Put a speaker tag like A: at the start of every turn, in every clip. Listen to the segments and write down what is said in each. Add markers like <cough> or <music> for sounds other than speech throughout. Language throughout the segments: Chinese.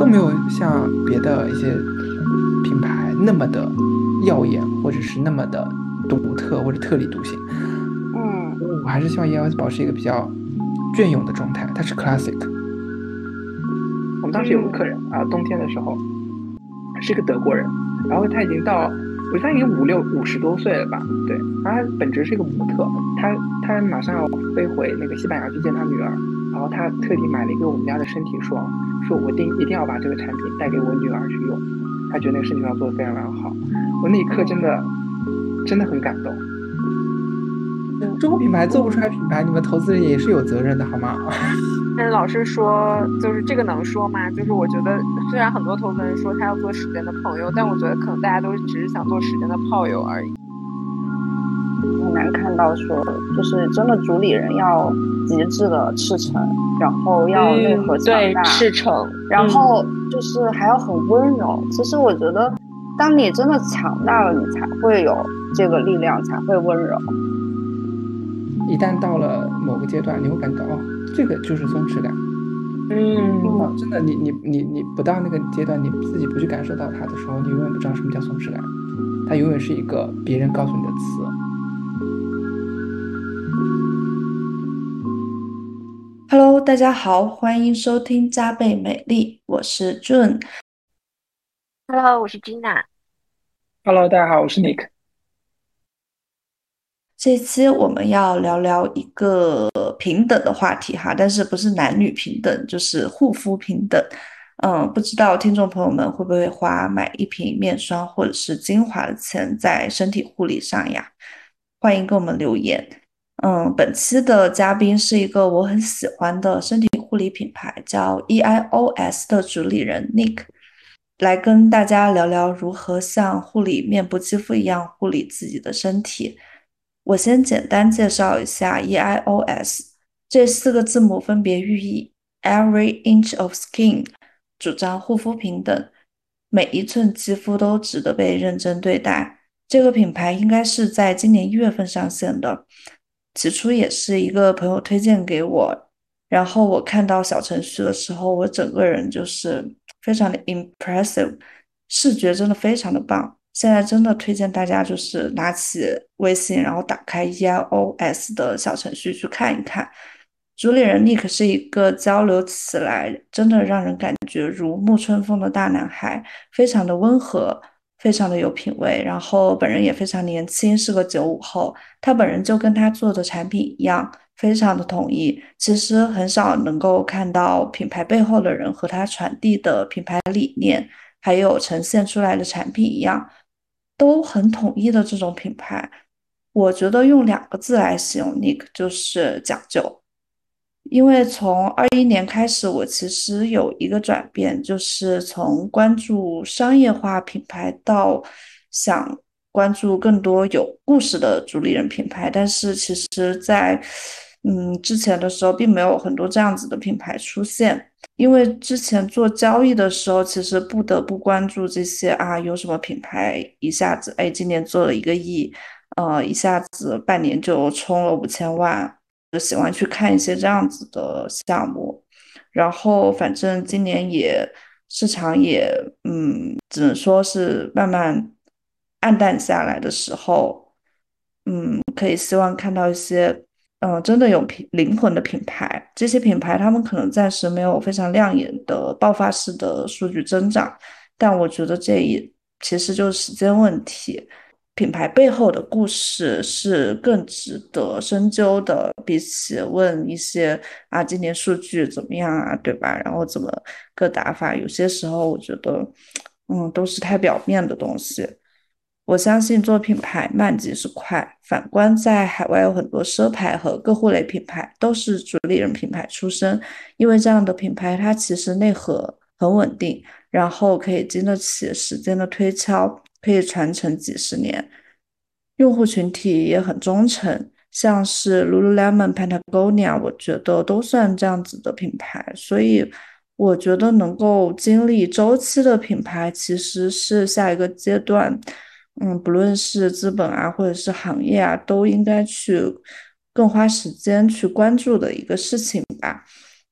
A: 都没有像别的一些品牌那么的耀眼，或者是那么的独特或者特立独行。
B: 嗯，
A: 我还是希望 ELS 保持一个比较隽永的状态，它是 classic。我们当时有个客人啊，冬天的时候是个德国人，然后他已经到。我觉得他已经五六五十多岁了吧？对，然后他本职是一个模特，他他马上要飞回那个西班牙去见他女儿，然后他特地买了一个我们家的身体霜，说我定一定要把这个产品带给我女儿去用，她觉得那个事情要做的非常非常好，我那一刻真的真的很感动。中国品牌做不出来品牌，你们投资人也是有责任的，好吗？<laughs>
B: 但是老师说，就是这个能说吗？就是我觉得，虽然很多投资人说他要做时间的朋友，但我觉得可能大家都只是想做时间的炮友而已。
C: 很难看到说，就是真的主理人要极致的赤诚，然后要内核强大，
B: 赤诚，
C: 然后就是还要很温柔。其实我觉得，当你真的强大了，你才会有这个力量，才会温柔。
A: 一旦到了某个阶段，你会感到哦，这个就是松弛感。
B: 嗯，
A: 真的，你你你你不到那个阶段，你自己不去感受到它的时候，你永远不知道什么叫松弛感。它永远是一个别人告诉你的词。
D: Hello，大家好，欢迎收听加倍美丽，我是 June。
B: Hello，我是 Gina。
A: Hello，大家好，我是 Nick。
D: 这期我们要聊聊一个平等的话题哈，但是不是男女平等，就是护肤平等。嗯，不知道听众朋友们会不会花买一瓶面霜或者是精华的钱在身体护理上呀？欢迎给我们留言。嗯，本期的嘉宾是一个我很喜欢的身体护理品牌，叫 EIOS 的主理人 Nick，来跟大家聊聊如何像护理面部肌肤一样护理自己的身体。我先简单介绍一下 EIOS 这四个字母，分别寓意 Every inch of skin，主张护肤平等，每一寸肌肤都值得被认真对待。这个品牌应该是在今年一月份上线的，起初也是一个朋友推荐给我，然后我看到小程序的时候，我整个人就是非常的 impressive，视觉真的非常的棒。现在真的推荐大家，就是拿起微信，然后打开 EIOS 的小程序去看一看。主理人 Nick 是一个交流起来真的让人感觉如沐春风的大男孩，非常的温和，非常的有品味。然后本人也非常年轻，是个九五后。他本人就跟他做的产品一样，非常的统一。其实很少能够看到品牌背后的人和他传递的品牌理念，还有呈现出来的产品一样。都很统一的这种品牌，我觉得用两个字来形容 Nick 就是讲究。因为从二一年开始，我其实有一个转变，就是从关注商业化品牌到想关注更多有故事的主理人品牌。但是其实，在嗯之前的时候，并没有很多这样子的品牌出现。因为之前做交易的时候，其实不得不关注这些啊，有什么品牌一下子哎，今年做了一个亿，呃，一下子半年就冲了五千万，就喜欢去看一些这样子的项目。然后反正今年也市场也嗯，只能说是慢慢暗淡下来的时候，嗯，可以希望看到一些。嗯，真的有品灵魂的品牌，这些品牌他们可能暂时没有非常亮眼的爆发式的数据增长，但我觉得这一其实就是时间问题。品牌背后的故事是更值得深究的，比起问一些啊今年数据怎么样啊，对吧？然后怎么个打法，有些时候我觉得，嗯，都是太表面的东西。我相信做品牌慢即是快。反观在海外有很多奢牌和个护类品牌都是主理人品牌出身，因为这样的品牌它其实内核很稳定，然后可以经得起时间的推敲，可以传承几十年。用户群体也很忠诚，像是 Lululemon、Patagonia，我觉得都算这样子的品牌。所以我觉得能够经历周期的品牌，其实是下一个阶段。嗯，不论是资本啊，或者是行业啊，都应该去更花时间去关注的一个事情吧。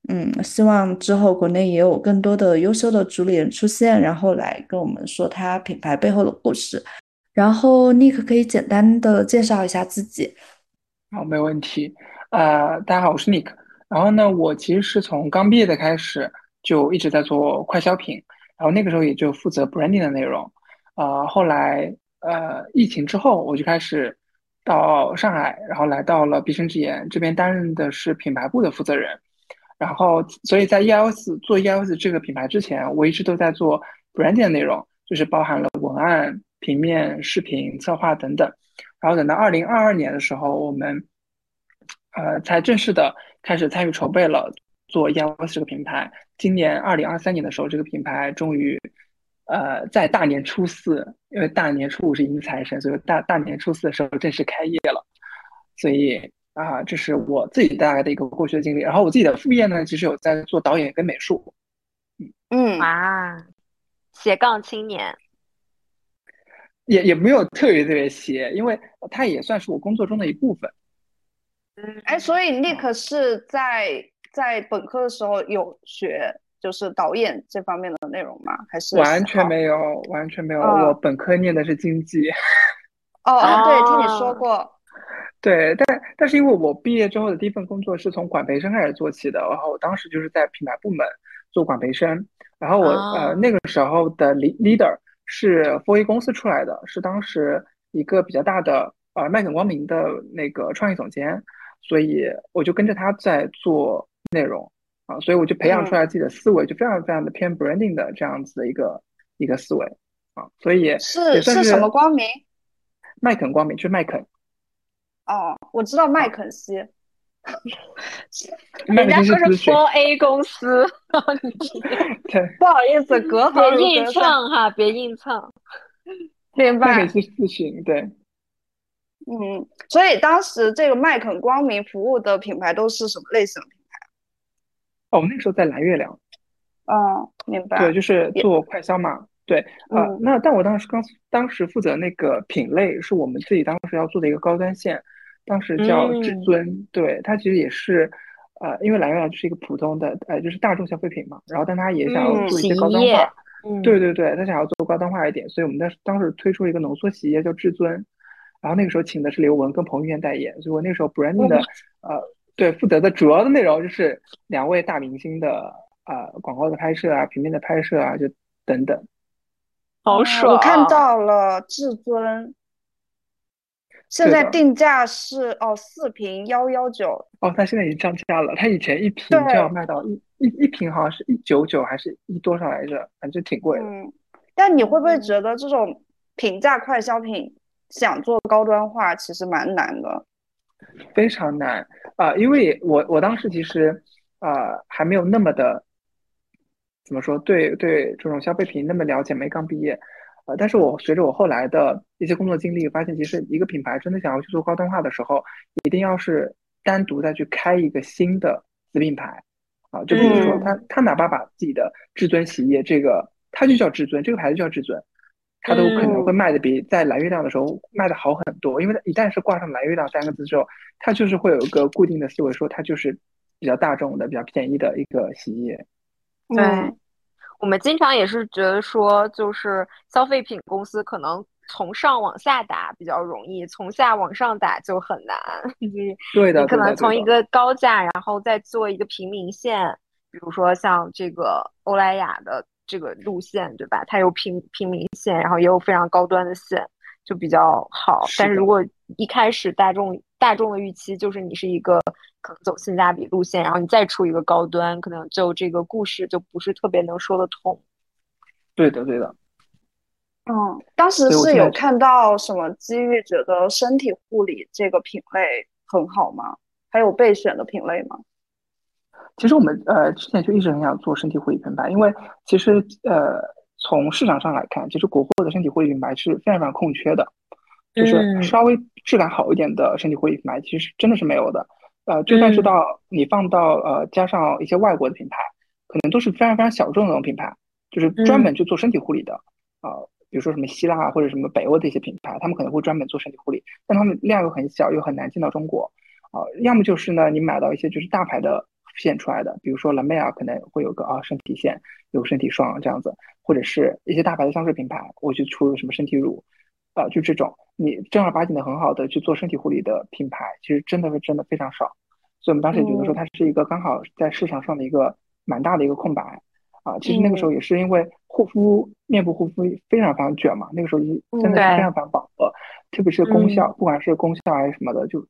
D: 嗯，希望之后国内也有更多的优秀的主理人出现，然后来跟我们说他品牌背后的故事。然后 Nick 可以简单的介绍一下自己。
A: 好，没问题。呃，大家好，我是 Nick。然后呢，我其实是从刚毕业的开始就一直在做快消品，然后那个时候也就负责 branding 的内容。呃，后来呃疫情之后，我就开始到上海，然后来到了必胜之言这边担任的是品牌部的负责人。然后，所以在 ELS 做 ELS 这个品牌之前，我一直都在做 branding 的内容，就是包含了文案、平面、视频、策划等等。然后等到二零二二年的时候，我们呃才正式的开始参与筹备了做 ELS 这个品牌。今年二零二三年的时候，这个品牌终于呃在大年初四，因为大年初五是迎财神，所以大大年初四的时候正式开业了。所以。啊，这是我自己大概的一个过去的经历。然后我自己的副业呢，其实有在做导演跟美术。
B: 嗯嗯啊，斜杠青年，
A: 也也没有特别特别斜，因为它也算是我工作中的一部分。
C: 嗯，哎，所以 Nick 是在在本科的时候有学就是导演这方面的内容吗？还是
A: 完全没有，完全没有。我本科念的是经济。<laughs>
C: 哦哦，对，听你说过。
A: 对，但但是因为我毕业之后的第一份工作是从管培生开始做起的，然后我当时就是在品牌部门做管培生，然后我呃那个时候的 leader 是 4A 公司出来的，是当时一个比较大的呃麦肯光明的那个创意总监，所以我就跟着他在做内容啊，所以我就培养出来自己的思维，就非常非常的偏 branding 的这样子的一个一个思维啊，所以
C: 是
A: 是
C: 什么光明？
A: 麦肯光明就是麦肯。
C: 哦，我知道麦肯锡，<laughs>
B: 人家说是 Four A 公司，<laughs>
C: 不好意思，隔
B: 别硬蹭哈，别硬蹭，
C: 明白。
A: 麦肯锡咨询，对，
C: 嗯，所以当时这个麦肯光明服务的品牌都是什么类型的品牌？
A: 哦，那时候在蓝月亮，
C: 哦，明白，
A: 对，就是做快销嘛。对，呃，那但我当时刚当时负责那个品类是我们自己当时要做的一个高端线。当时叫至尊，对它其实也是，呃，因为蓝月亮就是一个普通的，呃，就是大众消费品嘛。然后，但它也想要做一些高端化，对对对，它想要做高端化一点，所以我们当当时推出了一个浓缩洗衣液叫至尊。然后那个时候请的是刘雯跟彭于晏代言，所以我那时候 branding 的，呃，对，负责的主要的内容就是两位大明星的，呃，广告的拍摄啊，平面的拍摄啊，就等等。
B: 好爽！
C: 我看到了至尊。现在定价是哦，四瓶幺幺九
A: 哦，它现在已经降价了。它以前一瓶就要卖到一一一瓶，好像是一九九还是一多少来着？反正挺贵的。
C: 嗯，但你会不会觉得这种平价快消品想做高端化，其实蛮难的？
A: 非常难啊！因为我我当时其实呃还没有那么的怎么说，对对这种消费品那么了解，没刚毕业。呃，但是我随着我后来的一些工作经历，发现其实一个品牌真的想要去做高端化的时候，一定要是单独再去开一个新的子品牌，啊，就比如说他他哪怕把自己的至尊洗衣液这个，他就叫至尊，这个牌子就叫至尊，他都可能会卖的比在蓝月亮的时候卖的好很多，因为它一旦是挂上蓝月亮三个字之后，它就是会有一个固定的思维，说它就是比较大众的、比较便宜的一个洗衣液，
B: 对。我们经常也是觉得说，就是消费品公司可能从上往下打比较容易，从下往上打就很难。<laughs>
A: 对的，
B: 你可能从一个高价，然后再做一个平民线，比如说像这个欧莱雅的这个路线，对吧？它有平平民线，然后也有非常高端的线，就比较好。但是如果一开始大众大众的预期就是你是一个可能走性价比路线，然后你再出一个高端，可能就这个故事就不是特别能说得通。
A: 对的，对的。
C: 嗯，当时是有看到什么机遇，觉得身体护理这个品类很好吗？还有备选的品类吗？
A: 其实我们呃之前就一直很想做身体护理品牌，因为其实呃从市场上来看，其实国货的身体护理品牌是非常非常空缺的。就是稍微质感好一点的身体护理品牌，其实真的是没有的。呃，就算是到你放到呃加上一些外国的品牌，可能都是非常非常小众的那种品牌，就是专门去做身体护理的。啊，比如说什么希腊或者什么北欧的一些品牌，他们可能会专门做身体护理，但他们量又很小，又很难进到中国。啊，要么就是呢，你买到一些就是大牌的线出来的，比如说 La Mer 可能会有个啊身体线，有身体霜这样子，或者是一些大牌的香水品牌，我去出什么身体乳，啊，就这种你正儿八经的很好的去做身体护理的品牌，其实真的是真的非常少。所以我们当时也觉得说它是一个刚好在市场上的一个蛮大的一个空白啊。其实那个时候也是因为护肤面部护肤非常非常卷嘛，那个时候真的是非常非常饱和，特别是功效，不管是功效还是什么的，就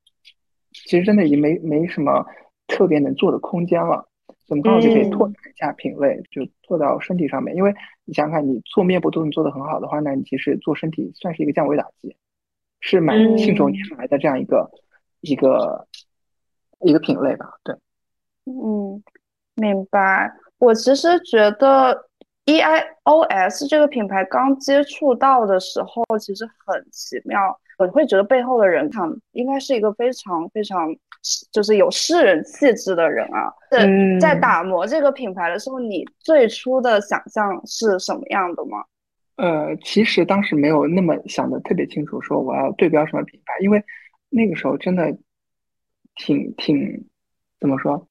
A: 其实真的已经没没什么特别能做的空间了。我们刚好就可以拓展一下品类，就做到身体上面。因为你想想看，你做面部都能做得很好的话，那你其实做身体算是一个降维打击，是蛮信手拈来的这样一个一个。一个品类吧，对，
C: 嗯，明白。我其实觉得 E I O S 这个品牌刚接触到的时候，其实很奇妙。我会觉得背后的人，他应该是一个非常非常，就是有诗人气质的人啊。在在打磨这个品牌的时候，你最初的想象是什么样的吗？
A: 呃，其实当时没有那么想的特别清楚，说我要对标什么品牌，因为那个时候真的。挺挺，怎么说？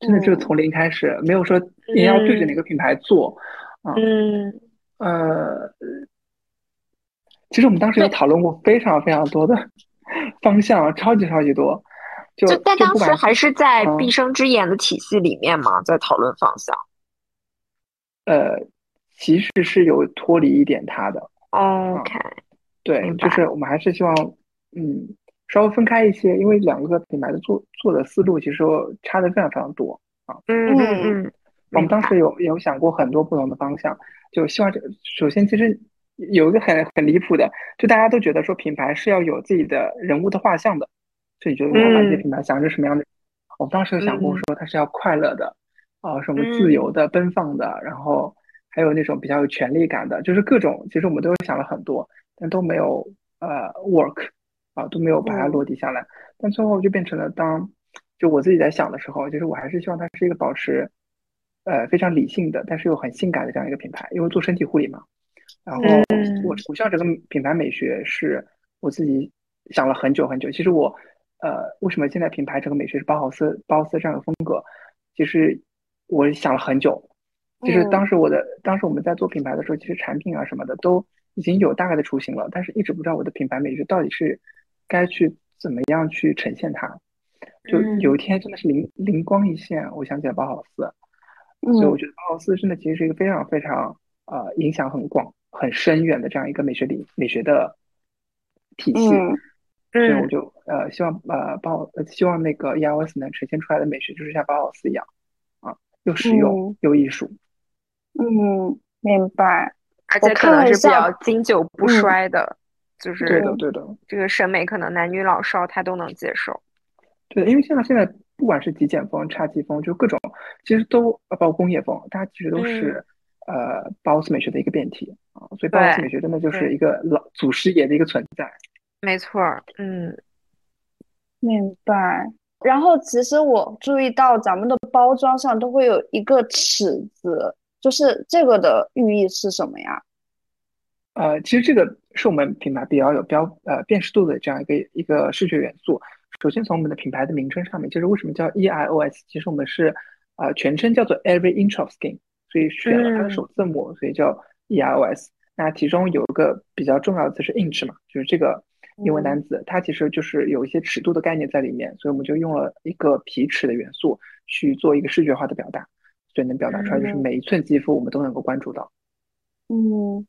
A: 真的就是从零开始，没有说你要对着哪个品牌做啊。
B: 嗯
A: 呃，其实我们当时有讨论过非常非常多的方向，超级超级多。就
B: 但当时还是在毕生之眼的体系里面嘛，在讨论方向。
A: 呃，其实是有脱离一点它的。
B: OK，
A: 对，就是我们还是希望，嗯。稍微分开一些，因为两个品牌的做做的思路其实差的非常非常多
B: 啊。嗯嗯嗯。
A: 我们当时有有想过很多不同的方向，就希望这首先其实有一个很很离谱的，就大家都觉得说品牌是要有自己的人物的画像的，所以觉得我要把这些品牌想成什么样的？我们当时有想过说它是要快乐的，啊什么自由的、奔放的，然后还有那种比较有权力感的，就是各种其实我们都想了很多，但都没有呃 work。啊，都没有把它落地下来，但最后就变成了当就我自己在想的时候，就是我还是希望它是一个保持呃非常理性的，但是又很性感的这样一个品牌，因为做身体护理嘛。然后我我像这个品牌美学是我自己想了很久很久。其实我呃为什么现在品牌这个美学是包豪斯包豪斯这样的风格？其实我想了很久。就是当时我的当时我们在做品牌的时候，其实产品啊什么的都已经有大概的雏形了，但是一直不知道我的品牌美学到底是。该去怎么样去呈现它？就有一天真的是灵灵光一现，我想起了包豪斯，所以我觉得包豪斯真的其实是一个非常非常呃影响很广、很深远的这样一个美学理美学的体系。所以我就呃希望呃包希望那个 EOS 能呈现出来的美学就是像包豪斯一样啊，又实用又艺术。
C: 嗯，明白。
B: 而且可能是比较经久不衰的。就是
A: 对的，对的，
B: 这个审美可能男女老少他都能接受。
A: 对，因为像现在不管是极简风、侘寂风，就各种其实都包括工业风，大家其实都是呃包斯美学的一个变体啊。所以包斯美学真的就是一个老祖师爷的一个存在。
B: 没错，嗯，
C: 明白。然后其实我注意到咱们的包装上都会有一个尺子，就是这个的寓意是什么呀？
A: 呃，其实这个是我们品牌比较有标呃辨识度的这样一个一个视觉元素。首先从我们的品牌的名称上面，就是为什么叫 EIOS？其实我们是呃全称叫做 Every Inch of Skin，所以选了它的首字母，所以叫 EIOS。那其中有一个比较重要的词是 inch 嘛，就是这个英文单词，它其实就是有一些尺度的概念在里面，所以我们就用了一个皮尺的元素去做一个视觉化的表达，所以能表达出来就是每一寸肌肤我们都能够关注到。
C: 嗯。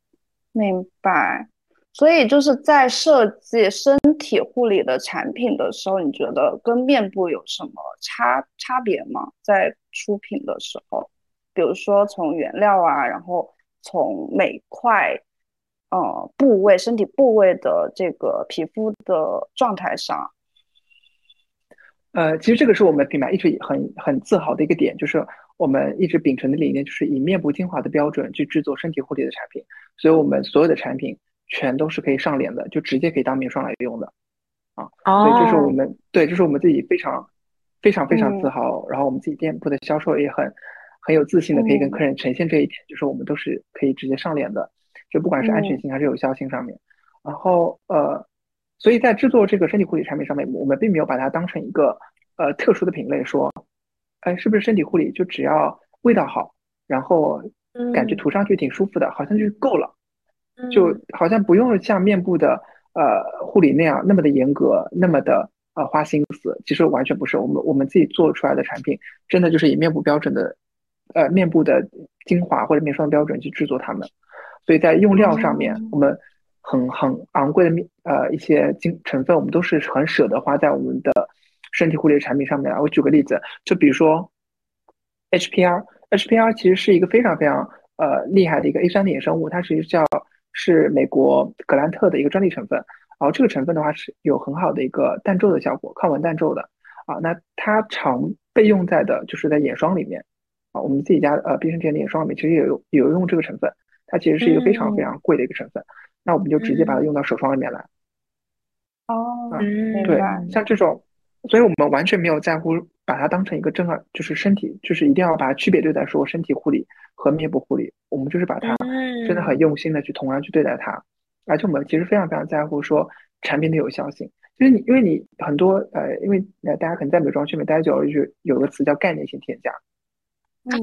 C: 明白，所以就是在设计身体护理的产品的时候，你觉得跟面部有什么差差别吗？在出品的时候，比如说从原料啊，然后从每块呃部位、身体部位的这个皮肤的状态上。
A: 呃，其实这个是我们品牌一直很很自豪的一个点，就是我们一直秉承的理念，就是以面部精华的标准去制作身体护理的产品，所以我们所有的产品全都是可以上脸的，就直接可以当面霜来用的，啊，所以这是我们对，这是我们自己非常非常非常自豪，然后我们自己店铺的销售也很很有自信的可以跟客人呈现这一点，就是我们都是可以直接上脸的，就不管是安全性还是有效性上面，然后呃。所以在制作这个身体护理产品上面，我们并没有把它当成一个呃特殊的品类，说哎，是不是身体护理就只要味道好，然后感觉涂上去挺舒服的，好像就够了，就好像不用像面部的呃护理那样那么的严格，那么的呃花心思。其实完全不是，我们我们自己做出来的产品，真的就是以面部标准的呃面部的精华或者面霜的标准去制作它们。所以在用料上面，我们很很昂贵的面呃一些精成分，我们都是很舍得花在我们的身体护理产品上面。我举个例子，就比如说 HPR，HPR 其实是一个非常非常呃厉害的一个 A 酸的衍生物，它其实叫是美国格兰特的一个专利成分。然后这个成分的话是有很好的一个淡皱的效果，抗纹淡皱的啊。那它常被用在的就是在眼霜里面啊，我们自己家呃碧生甜的眼霜里面其实也有有用这个成分。它其实是一个非常非常贵的一个成分，那我们就直接把它用到手霜里面来。
C: 哦，
A: 对，像这种，所以我们完全没有在乎把它当成一个正儿，就是身体，就是一定要把它区别对待，说身体护理和面部护理，我们就是把它真的很用心的去同样去对待它，而且我们其实非常非常在乎说产品的有效性，就是你因为你很多呃，因为呃大家可能在美妆圈里待久了，就有个词叫概念性添加。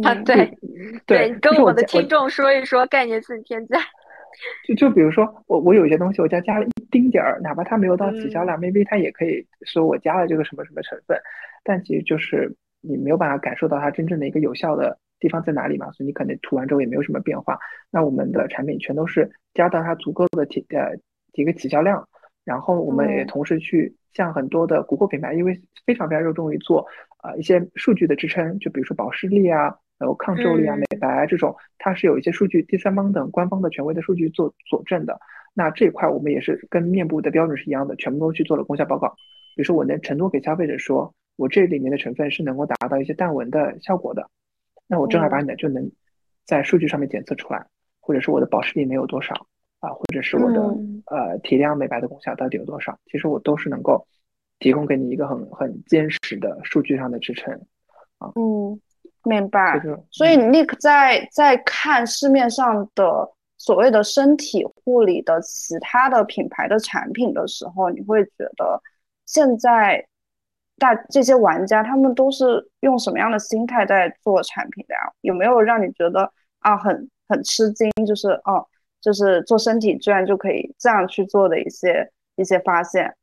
B: 啊，<laughs> 对对，跟我的听众说一说概念性添加。<laughs>
A: 就就比如说，我我有一些东西，我加加了一丁点儿，哪怕它没有到起效量，maybe 它也可以说我加了这个什么什么成分，但其实就是你没有办法感受到它真正的一个有效的地方在哪里嘛，所以你可能涂完之后也没有什么变化。那我们的产品全都是加到它足够的体呃一个起效量，然后我们也同时去像很多的国货品牌，因为非常非常热衷于做。啊，一些数据的支撑，就比如说保湿力啊，然后抗皱力啊、美白啊这种，它是有一些数据，第三方等官方的权威的数据做佐证的。那这一块我们也是跟面部的标准是一样的，全部都去做了功效报告。比如说，我能承诺给消费者说，我这里面的成分是能够达到一些淡纹的效果的，那我正儿八经的就能在数据上面检测出来，或者是我的保湿力能有多少啊，或者是我的呃提亮美白的功效到底有多少，其实我都是能够。提供给你一个很很坚实的数据上的支撑，啊，
C: 嗯，明白。所以你在在看市面上的所谓的身体护理的其他的品牌的产品的时候，你会觉得现在大这些玩家他们都是用什么样的心态在做产品的呀？有没有让你觉得啊很很吃惊？就是哦，就是做身体居然就可以这样去做的一些一些发现？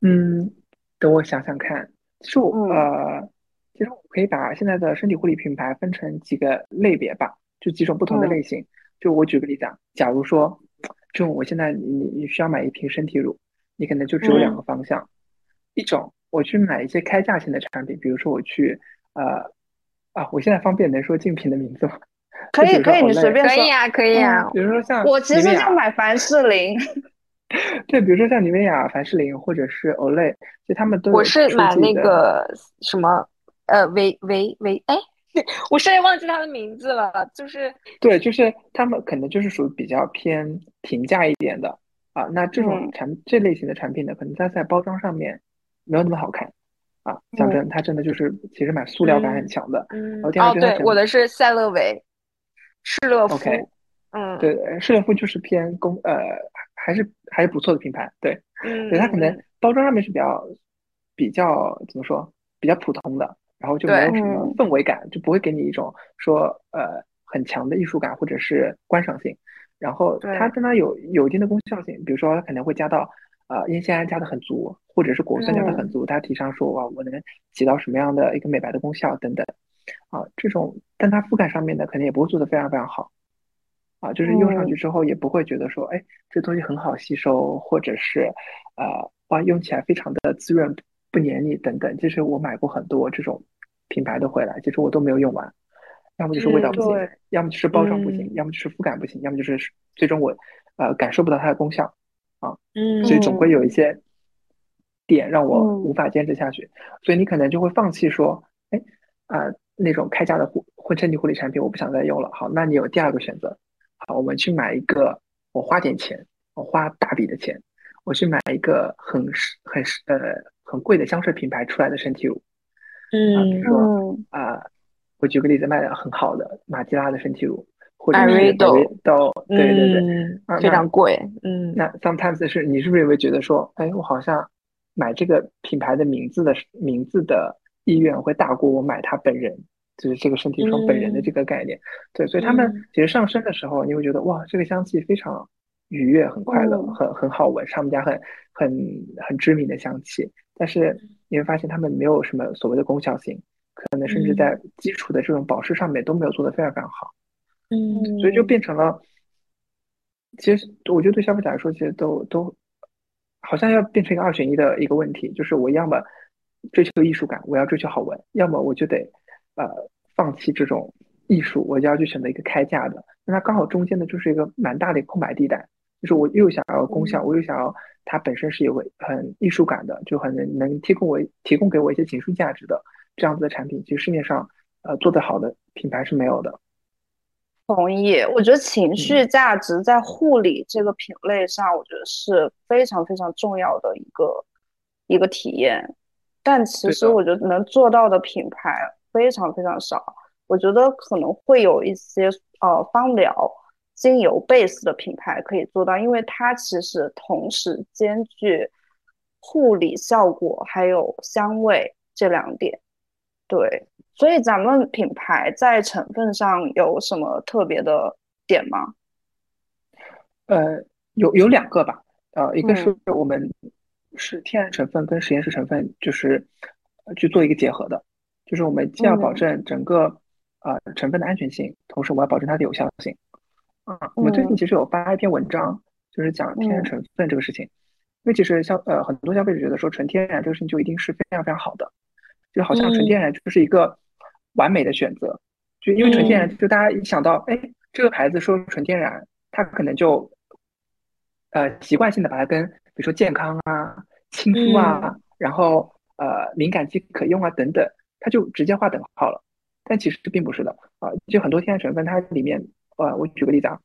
A: 嗯，等我想想看。其实我呃，其实我可以把现在的身体护理品牌分成几个类别吧，就几种不同的类型。就我举个例子啊，假如说，就我现在你你需要买一瓶身体乳，你可能就只有两个方向，一种我去买一些开价型的产品，比如说我去呃啊，我现在方便能说竞品的名字吗？<laughs>
C: 可以可以，你随便
B: 说。可以啊可以啊。
A: 比如说像
C: 我其实就买凡士林。<laughs>
A: 对，比如说像妮维雅、凡士林或者是 Olay，就他们都
B: 我是买那个什么呃维维维哎，<laughs> 我甚至忘记它的名字了。就是
A: 对，就是他们可能就是属于比较偏平价一点的啊。那这种产这类型的产品呢，可能它在包装上面没有那么好看啊。讲真，它真的就是其实买塑料感很强的。
B: 嗯。哦，对，我的是赛乐维，施乐
A: 肤。
B: 嗯，
A: 对对，施乐肤就是偏工呃。还是还是不错的品牌，对，
B: 嗯，
A: 对，它可能包装上面是比较比较怎么说，比较普通的，然后就没有什么氛围感，就不会给你一种说呃很强的艺术感或者是观赏性。然后它真的有有一定的功效性，比如说它可能会加到呃烟酰胺加的很足，或者是果酸加的很足，它提倡说哇我能起到什么样的一个美白的功效等等，啊，这种但它肤感上面呢，肯定也不会做的非常非常好。啊，就是用上去之后也不会觉得说，哎，这东西很好吸收，或者是，呃，哇，用起来非常的滋润，不黏腻等等。其实我买过很多这种品牌的回来，其实我都没有用完，要么就是味道不行，要么就是包装不行，要么就是肤感不行，要么就是最终我，呃，感受不到它的功效，啊，
B: 嗯，
A: 所以总会有一些点让我无法坚持下去，所以你可能就会放弃说，哎，啊，那种开价的护混身体护理产品我不想再用了。好，那你有第二个选择。好，我们去买一个，我花点钱，我花大笔的钱，我去买一个很很呃很贵的香水品牌出来的身体乳，
B: 嗯，
A: 比如说啊，我举个例子，卖的很好的马吉拉的身体乳，或者是都对对对，
B: 非常贵，嗯，
A: 那 sometimes 是你是不是也会觉得说，哎，我好像买这个品牌的名字的名字的意愿会大过我买它本人，就是这个身体霜本人的这个概念。对，所以他们其实上身的时候，你会觉得哇，这个香气非常愉悦，很快乐，很很好闻，是他们家很很很知名的香气。但是你会发现，他们没有什么所谓的功效性，可能甚至在基础的这种保湿上面都没有做得非常非常好。
B: 嗯，
A: 所以就变成了，其实我觉得对消费者来说，其实都都好像要变成一个二选一的一个问题，就是我要么追求艺术感，我要追求好闻，要么我就得呃放弃这种艺术，我就要去选择一个开价的。那它刚好中间呢就是一个蛮大的一个空白地带，就是我又想要功效，我又想要它本身是有很艺术感的，就很能能提供我提供给我一些情绪价值的这样子的产品，其实市面上呃做得好的品牌是没有的。
C: 同意，我觉得情绪价值在护理这个品类上，我觉得是非常非常重要的一个一个体验。但其实我觉得能做到的品牌非常非常少。我觉得可能会有一些呃芳疗、精油 base 的品牌可以做到，因为它其实同时兼具护理效果还有香味这两点。对。所以咱们品牌在成分上有什么特别的点吗？
A: 呃，有有两个吧，呃，一个是我们是天然成分跟实验室成分就是去做一个结合的，就是我们既要保证整个呃成分的安全性，同时我要保证它的有效性。啊，我们最近其实有发一篇文章，就是讲天然成分这个事情，因为其实消呃很多消费者觉得说纯天然这个事情就一定是非常非常好的，就好像纯天然就是一个。完美的选择，就因为纯天然，就大家一想到，哎，这个牌子说纯天然，它可能就，呃，习惯性的把它跟比如说健康啊、亲肤啊，然后呃敏感肌可用啊等等，它就直接划等号了。但其实并不是的啊，就很多天然成分，它里面，呃，我举个例子啊，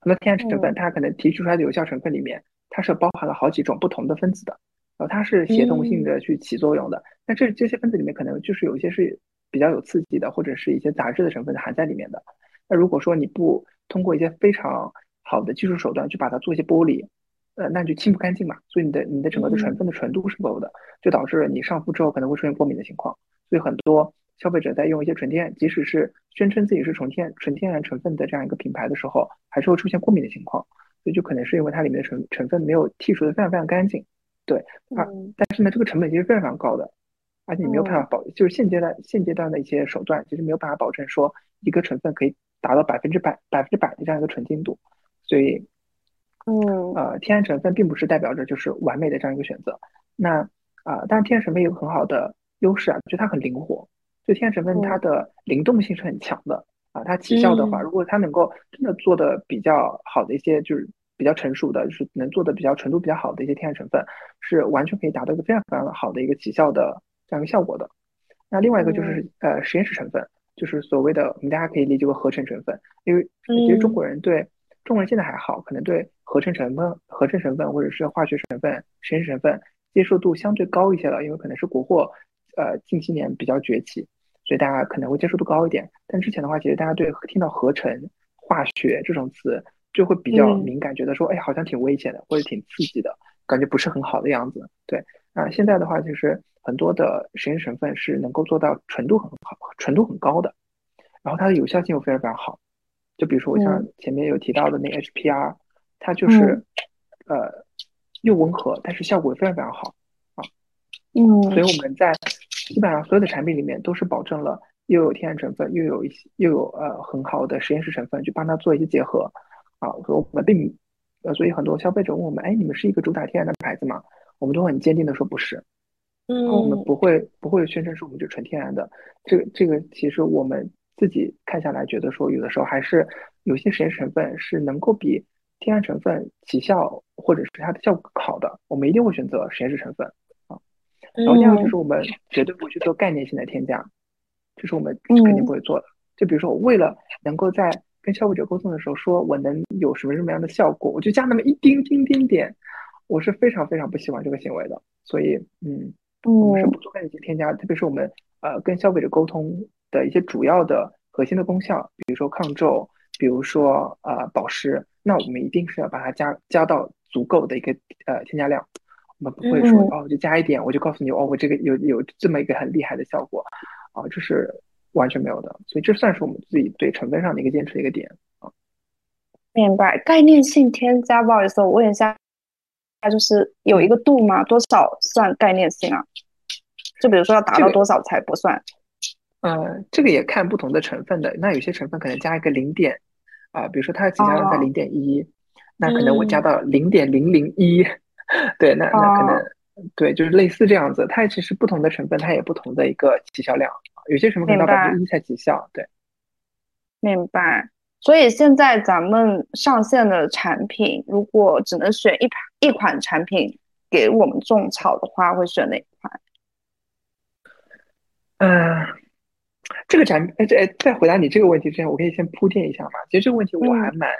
A: 很多天然成分它可能提取出来的有效成分里面，它是包含了好几种不同的分子的，然后它是协同性的去起作用的。那这这些分子里面可能就是有一些是。比较有刺激的，或者是一些杂质的成分含在里面的。那如果说你不通过一些非常好的技术手段去把它做一些剥离，呃，那就清不干净嘛。所以你的你的整个的成分的纯度是不够的，就导致你上肤之后可能会出现过敏的情况。所以很多消费者在用一些纯天，即使是宣称自己是纯天纯天然成分的这样一个品牌的时候，还是会出现过敏的情况。所以就可能是因为它里面的成成分没有剔除的非常非常干净。对啊，但是呢，这个成本其实非常非常高的。而且你没有办法保，就是现阶段现阶段的一些手段，其实没有办法保证说一个成分可以达到百分之百百分之百的这样一个纯净度，所以，
C: 嗯，
A: 呃，天然成分并不是代表着就是完美的这样一个选择。那啊，当然天然成分有个很好的优势啊，就它很灵活，就天然成分它的灵动性是很强的啊。它起效的话，如果它能够真的做的比较好的一些，就是比较成熟的，就是能做的比较纯度比较好的一些天然成分，是完全可以达到一个非常非常好的一个起效的。这样一个效果的，那另外一个就是呃实验室成分，就是所谓的我们大家可以理解为合成成分，因为其实中国人对中国人现在还好，可能对合成成分、合成成分或者是化学成分、实验室成分接受度相对高一些了，因为可能是国货呃近些年比较崛起，所以大家可能会接受度高一点。但之前的话，其实大家对听到合成、化学这种词就会比较敏感，觉得说哎好像挺危险的或者挺刺激的感觉不是很好的样子。对，那现在的话就是。很多的实验成分是能够做到纯度很好、纯度很高的，然后它的有效性又非常非常好。就比如说我像前面有提到的那 HPR，它就是呃又温和，但是效果非常非常好啊。
C: 嗯，
A: 所以我们在基本上所有的产品里面都是保证了又有天然成分，又有一些又有呃很好的实验室成分去帮它做一些结合啊。所以我们并呃，所以很多消费者问我们，哎，你们是一个主打天然的牌子吗？我们都很坚定的说不是。嗯我们不会不会宣称说我们就纯天然的，这个这个其实我们自己看下来觉得说有的时候还是有些实验室成分是能够比天然成分起效或者是它的效果更好的，我们一定会选择实验室成分啊。然后第二个就是我们绝对不会去做概念性的添加，这是我们肯定不会做的。就比如说我为了能够在跟消费者沟通的时候说我能有什么什么样的效果，我就加那么一丁丁丁点，我是非常非常不喜欢这个行为的。所以嗯。我们是不做概念性添加，特别是我们呃跟消费者沟通的一些主要的核心的功效，比如说抗皱，比如说呃保湿，那我们一定是要把它加加到足够的一个呃添加量。我我们不会说哦，就加一点，我就告诉你哦，我这个有有这么一个很厉害的效果，啊，这是完全没有的。所以这算是我们自己对成分上的一个坚持的一个点啊。
C: 明白，概念性添加，不好意思，我问一下，它就是有一个度吗？多少算概念性啊？就比如说要达到多少才不算？
A: 呃，这个也看不同的成分的。那有些成分可能加一个零点啊，比如说它的起加量在零点一，那可能我加到零点零零一，对，那那可能对，就是类似这样子。它其实不同的成分，它也不同的一个起效量。有些成分可能到百分之一才起效，对。
C: 明白。所以现在咱们上线的产品，如果只能选一款一款产品给我们种草的话，会选哪一款？
A: 嗯，这个产品，在在回答你这个问题之前，我可以先铺垫一下嘛。其实这个问题我还蛮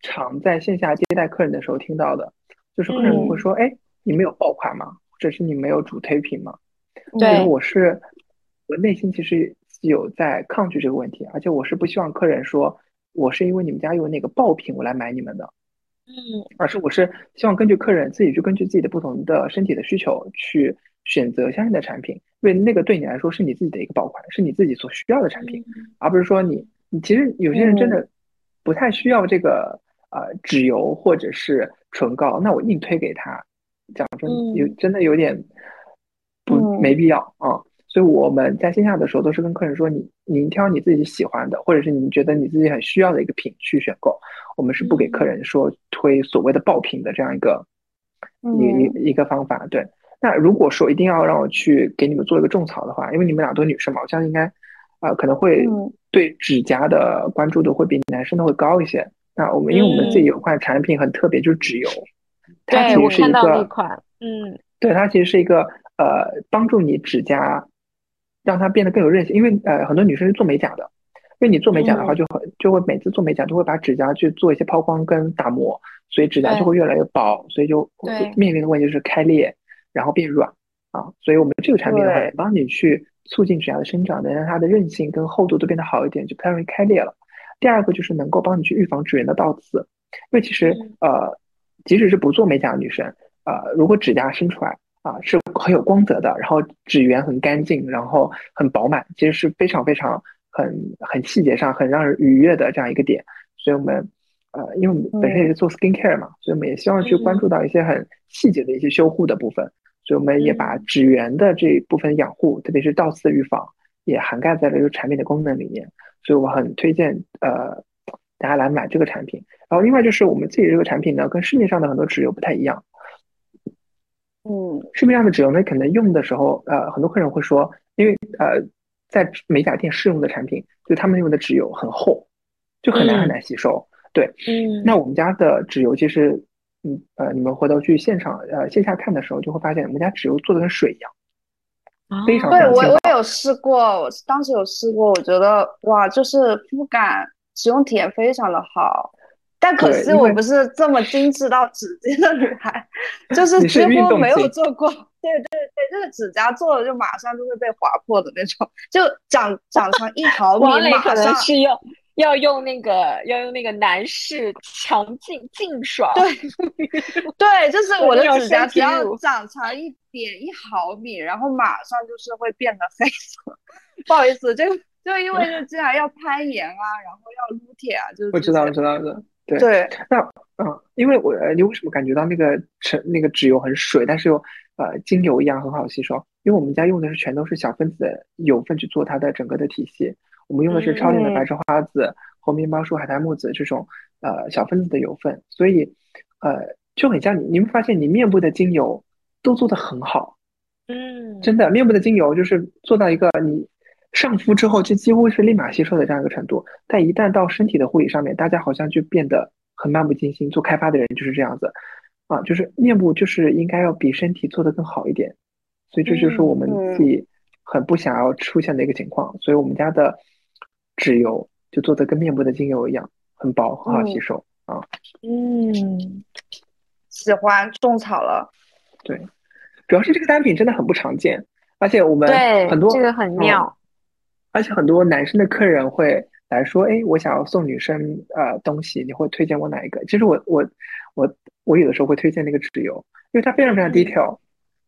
A: 常在线下接待客人的时候听到的，就是客人会说：“哎，你没有爆款吗？或者是你没有主推品吗？”
B: 对，
A: 我是我内心其实有在抗拒这个问题，而且我是不希望客人说。我是因为你们家有那个爆品，我来买你们的，
B: 嗯，
A: 而是我是希望根据客人自己去根据自己的不同的身体的需求去选择相应的产品，因为那个对你来说是你自己的一个爆款，是你自己所需要的产品，而不是说你你其实有些人真的不太需要这个呃脂油或者是唇膏，那我硬推给他，讲真有真的有点不没必要啊。所以我们在线下的时候都是跟客人说，你您挑你自己喜欢的，或者是你觉得你自己很需要的一个品去选购。我们是不给客人说推所谓的爆品的这样一个一一一个方法。对，那如果说一定要让我去给你们做一个种草的话，因为你们俩都女生嘛，我相信应该啊可能会对指甲的关注度会比男生的会高一些。那我们因为我们自己有款产品很特别，就是指油，它其实是一个
B: 款，嗯，
A: 对，它其实是一个呃帮助你指甲。让它变得更有韧性，因为呃很多女生是做美甲的，因为你做美甲的话，就很就会每次做美甲都会把指甲去做一些抛光跟打磨，所以指甲就会越来越薄，所以就面临的问题就是开裂，然后变软啊。所以我们这个产品的话，帮你去促进指甲的生长，能让它的韧性跟厚度都变得好一点，就不太容易开裂了。第二个就是能够帮你去预防指缘的倒刺，因为其实呃即使是不做美甲的女生，呃如果指甲伸出来。啊，是很有光泽的，然后指缘很干净，然后很饱满，其实是非常非常很很细节上很让人愉悦的这样一个点。所以我们呃，因为我们本身也是做 skin care 嘛，所以我们也希望去关注到一些很细节的一些修护的部分。所以我们也把指缘的这一部分养护，特别是倒刺的预防，也涵盖在了这个产品的功能里面。所以我很推荐呃大家来买这个产品。然后另外就是我们自己这个产品呢，跟市面上的很多脂油不太一样。
C: 嗯，
A: 市面上的脂油呢，可能用的时候，呃，很多客人会说，因为呃，在美甲店试用的产品，就他们用的脂油很厚，就很难很难吸收。对，
B: 嗯，
A: 那我们家的脂油其实，嗯呃，你们回头去现场呃线下看的时候，就会发现我们家纸油做的跟水一样，非常
C: 对我我有试过，我当时有试过，我觉得哇，就是肤感使用体验非常的好。但可惜我不是这么精致到指尖的女孩，就是几乎没有做过。对 <laughs> 对对，这个指甲做了就马上就会被划破的那种，就长长成一毫米，
B: 马上是用要用那个要用那个男士强劲劲爽。
C: 对 <laughs> 对，就是我的指甲只要长长一点一毫米，然后马上就是会变得黑色。<laughs> 不好意思，这个就因为就既然要攀岩啊，然后要撸铁啊，就是
A: 我知道，我知道的。对，那嗯，因为我你为什么感觉到那个成那个脂油很水，但是又呃精油一样很好吸收？因为我们家用的是全都是小分子的油分去做它的整个的体系，我们用的是超链的白芍花籽、红面包树、海苔木籽这种呃小分子的油分，所以呃就很像你，你会发现你面部的精油都做得很好，
B: 嗯，
A: 真的面部的精油就是做到一个你。上敷之后就几乎是立马吸收的这样一个程度，但一旦到身体的护理上面，大家好像就变得很漫不经心。做开发的人就是这样子，啊，就是面部就是应该要比身体做得更好一点，所以这就是我们自己很不想要出现的一个情况。所以我们家的脂油就做的跟面部的精油一样，很薄，很好吸收啊。
C: 嗯，喜欢种草了。
A: 对，主要是这个单品真的很不常见，而且我们很多
B: 这个很妙。
A: 而且很多男生的客人会来说：“哎，我想要送女生呃东西，你会推荐我哪一个？”其实我我我我我有的时候会推荐那个纸油，因为它非常非常低调，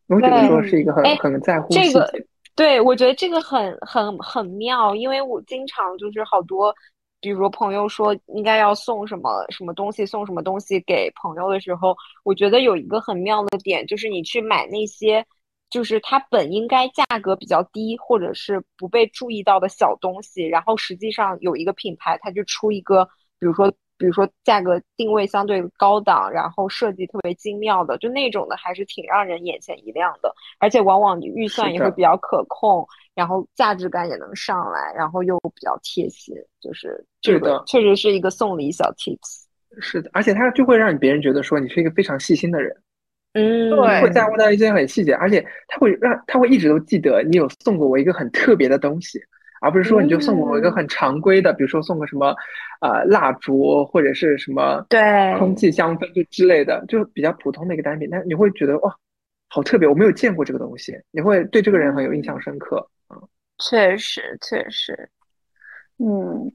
A: 我觉得说是一个很很在乎细节。
B: 对，我觉得这个很很很妙，因为我经常就是好多，比如朋友说应该要送什么什么东西，送什么东西给朋友的时候，我觉得有一个很妙的点，就是你去买那些，就是它本应该价格比较低，或者是不被注意到的小东西，然后实际上有一个品牌，它就出一个，比如说。比如说价格定位相对高档，然后设计特别精妙的，就那种的还是挺让人眼前一亮的，而且往往你预算也会比较可控，然后价值感也能上来，然后又比较贴心，就是这个确实是一个送礼小 tips。
A: 是的，而且它就会让你别人觉得说你是一个非常细心的人，
B: 嗯，
C: 对，
A: 会在乎到一些很细节，而且他会让他会一直都记得你有送过我一个很特别的东西。而不是说你就送我一个很常规的，比如说送个什么，呃，蜡烛或者是什么
B: 对
A: 空气香氛就之类的，就比较普通的一个单品，但你会觉得哇，好特别，我没有见过这个东西，你会对这个人很有印象深刻
B: 嗯，确实确实，
C: 嗯，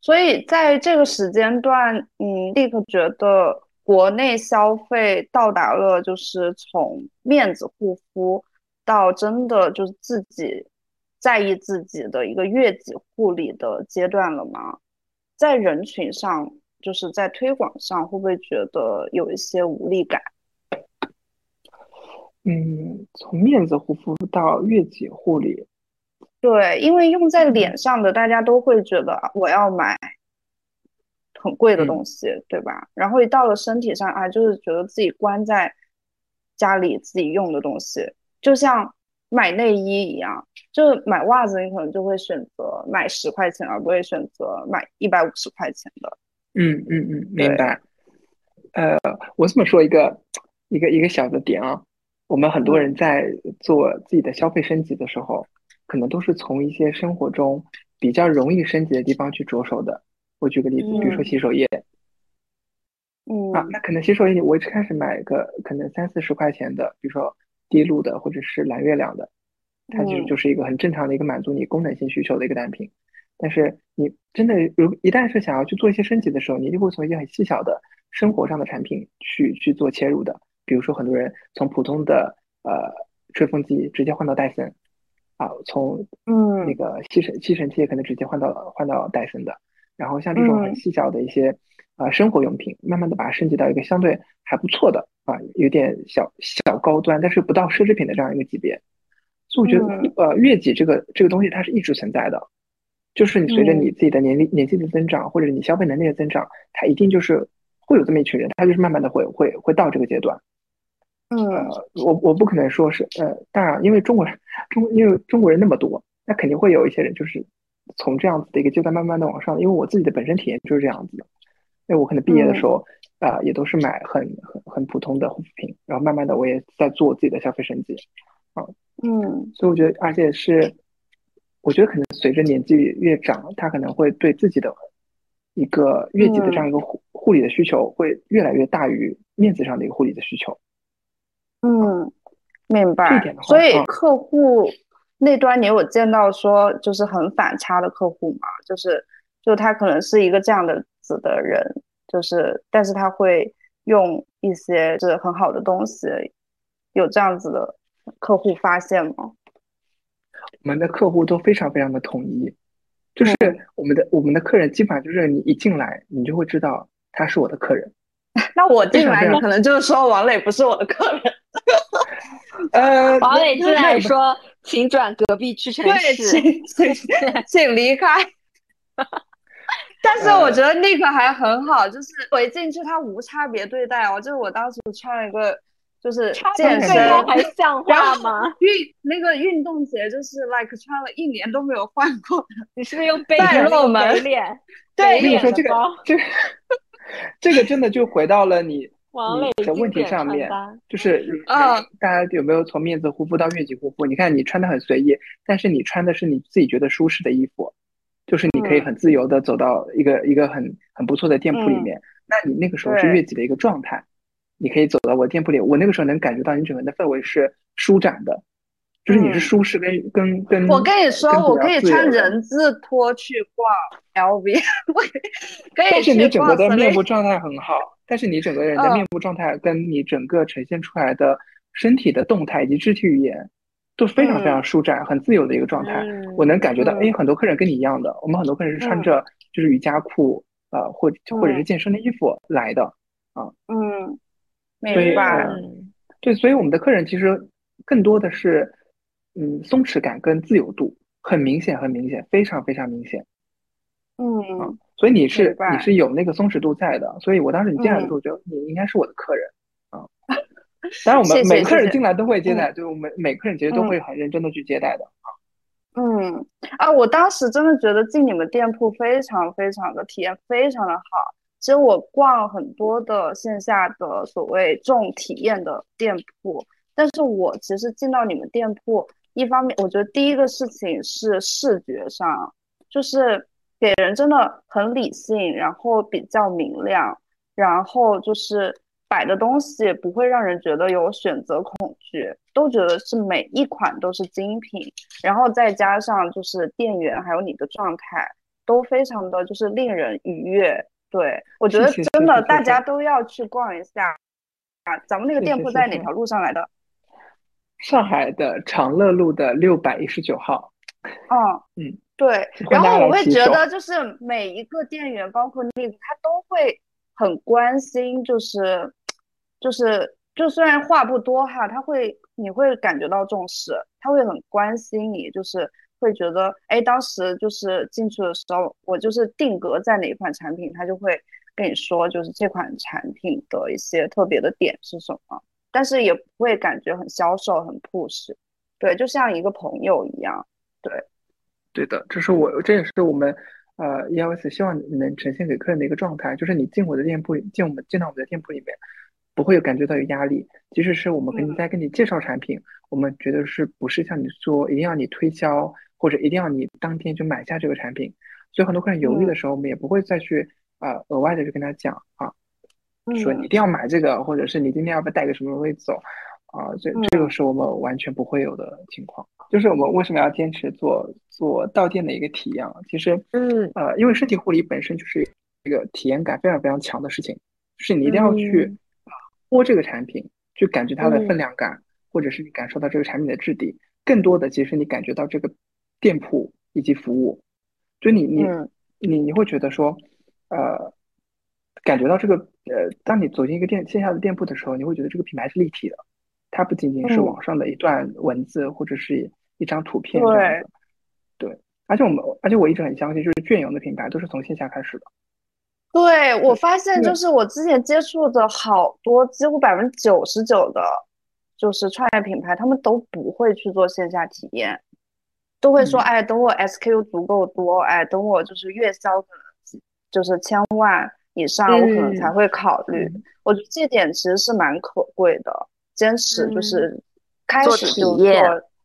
C: 所以在这个时间段，嗯，立刻觉得国内消费到达了就是从面子护肤到真的就是自己。在意自己的一个月己护理的阶段了吗？在人群上，就是在推广上，会不会觉得有一些无力感？
A: 嗯，从面子护肤到月己护理，
C: 对，因为用在脸上的，大家都会觉得我要买很贵的东西，对吧？然后一到了身体上啊，就是觉得自己关在家里自己用的东西，就像。买内衣一样，就是买袜子，你可能就会选择买十块钱，而不会选择买一百五十块钱的。
A: 嗯嗯嗯，明白。呃，我这么说一个一个一个小的点啊，我们很多人在做自己的消费升级的时候，可能都是从一些生活中比较容易升级的地方去着手的。我举个例子，比如说洗手液。
C: 嗯。
A: 啊，那可能洗手液，我一开始买个可能三四十块钱的，比如说。滴露的或者是蓝月亮的，它其实就是一个很正常的一个满足你功能性需求的一个单品。但是你真的如一旦是想要去做一些升级的时候，你就会从一些很细小的生活上的产品去去做切入的。比如说很多人从普通的呃吹风机直接换到戴森，啊，从
C: 嗯
A: 那个吸尘吸尘器也可能直接换到换到戴森的。然后像这种很细小的一些啊生活用品，慢慢的把它升级到一个相对还不错的。啊，有点小小高端，但是不到奢侈品的这样一个级别，所以我觉得，呃，悦己这个这个东西它是一直存在的，就是你随着你自己的年龄年纪的增长，或者你消费能力的增长，它一定就是会有这么一群人，他就是慢慢的会会会到这个阶段。
C: 嗯，
A: 我我不可能说是，呃，当然，因为中国人中因为中国人那么多，那肯定会有一些人就是从这样子的一个阶段慢慢的往上，因为我自己的本身体验就是这样子的，因为我可能毕业的时候。啊，也都是买很很很普通的护肤品，然后慢慢的我也在做自己的消费升级，啊，
C: 嗯，
A: 所以我觉得，而且是，我觉得可能随着年纪越长，他可能会对自己的一个月季的这样一个护护理的需求会越来越大于面子上的一个护理的需求。
C: 嗯，明白。所以客户那端你有见到说就是很反差的客户嘛？就是就他可能是一个这样的子的人。就是，但是他会用一些就是很好的东西，有这样子的客户发现吗？
A: 我们的客户都非常非常的统一，就是我们的我们的客人基本上就是你一进来，你就会知道他是我的客人。<laughs>
C: 那我进来，你可能就是说王磊不是我的客人。<laughs>
A: 呃，
B: 王磊进来说，请转隔壁屈臣氏，
C: 请请 <laughs> 请离开。但是我觉得那个还很好，就是我一进去他无差别对待哦，就是我当时穿了一个就是健身
B: 还像话吗？
C: 运那个运动鞋就是 like 穿了一年都没有换过，<laughs>
B: 你是不是用背
C: 露
B: 门脸？
C: 对，
A: 跟你说这个这个 <laughs> 这个真的就回到了你 <laughs>
B: 你
A: 的问题上面，就是嗯，大家有没有从面子护肤到悦己护肤？你看你穿的很随意，但是你穿的是你自己觉得舒适的衣服。就是你可以很自由的走到一个一个很很不错的店铺里面，那你那个时候是悦己的一个状态，你可以走到我店铺里，我那个时候能感觉到你整个人的氛围是舒展的，就是你是舒适跟跟跟。
C: 我跟你说，我可以穿人字拖去逛 LV，<laughs> 可以。
A: 但是你整个的面部状态很好，但是你整个人的面部状态跟你整个呈现出来的身体的动态以及肢体语言都非常非常舒展、很自由的一个状态。我能感觉到，哎，很多客人跟你一样的，我们很多客人是穿着就是瑜伽裤，呃，或或者是健身的衣服来的啊。
C: 嗯，明白。
A: 对，所以我们的客人其实更多的是，嗯，松弛感跟自由度很明显，很明显，非常非常明显。
C: 嗯，
A: 所以你是你是有那个松弛度在的，所以我当时你进来的时候，我觉得你应该是我的客人啊。<laughs> 当然，我们每客人进来都会接待，对我们每客人其实都会很认真的去接待的啊。
C: 嗯啊，我当时真的觉得进你们店铺非常非常的体验非常的好。其实我逛很多的线下的所谓重体验的店铺，但是我其实进到你们店铺，一方面我觉得第一个事情是视觉上，就是给人真的很理性，然后比较明亮，然后就是摆的东西不会让人觉得有选择恐惧，都觉得是每一款都是精品，然后再加上就是店员还有你的状态都非常的就是令人愉悦。对，我觉得真的大家都要去逛一下啊！咱们那个店铺在哪条路上来的？
A: 上海的长乐路的六百一十九号。
C: 哦，嗯，对。然后我会觉得，就是每一个店员，包括那个，他都会很关心，就是就是，就虽然话不多哈，他会你会感觉到重视，他会很关心你，就是。会觉得，哎，当时就是进去的时候，我就是定格在哪一款产品，他就会跟你说，就是这款产品的一些特别的点是什么，但是也不会感觉很销售、很 push，对，就像一个朋友一样，对，
A: 对的，这是我，这也是我们，呃，ELS 希望能呈现给客人的一个状态，就是你进我的店铺，进我们进到我们的店铺里面。不会有感觉到有压力，即使是我们跟你在跟你介绍产品，我们觉得是不是像你说一定要你推销，或者一定要你当天就买下这个产品，所以很多客人犹豫的时候，我们也不会再去呃额外的去跟他讲啊，说你一定要买这个，或者是你今天要不要带个什么东西走。啊，这这个是我们完全不会有的情况。就是我们为什么要坚持做做到店的一个体验啊？其实，
B: 嗯。
A: 呃，因为身体护理本身就是一个体验感非常非常强的事情，是你一定要去。摸这个产品，去感觉它的分量感，或者是你感受到这个产品的质地，更多的其实你感觉到这个店铺以及服务，就你你你你会觉得说，呃，感觉到这个呃，当你走进一个店线下的店铺的时候，你会觉得这个品牌是立体的，它不仅仅是网上的一段文字或者是一张图片这样子，对，而且我们而且我一直很相信，就是隽永的品牌都是从线下开始的。
C: 对我发现，就是我之前接触的好多，几乎百分之九十九的，就是创业品牌，他们都不会去做线下体验，都会说，哎，等我 SKU 足够多，哎，等我就是月销可能就是千万以上，我可能才会考虑。我觉得这点其实是蛮可贵的，坚持就是开始就做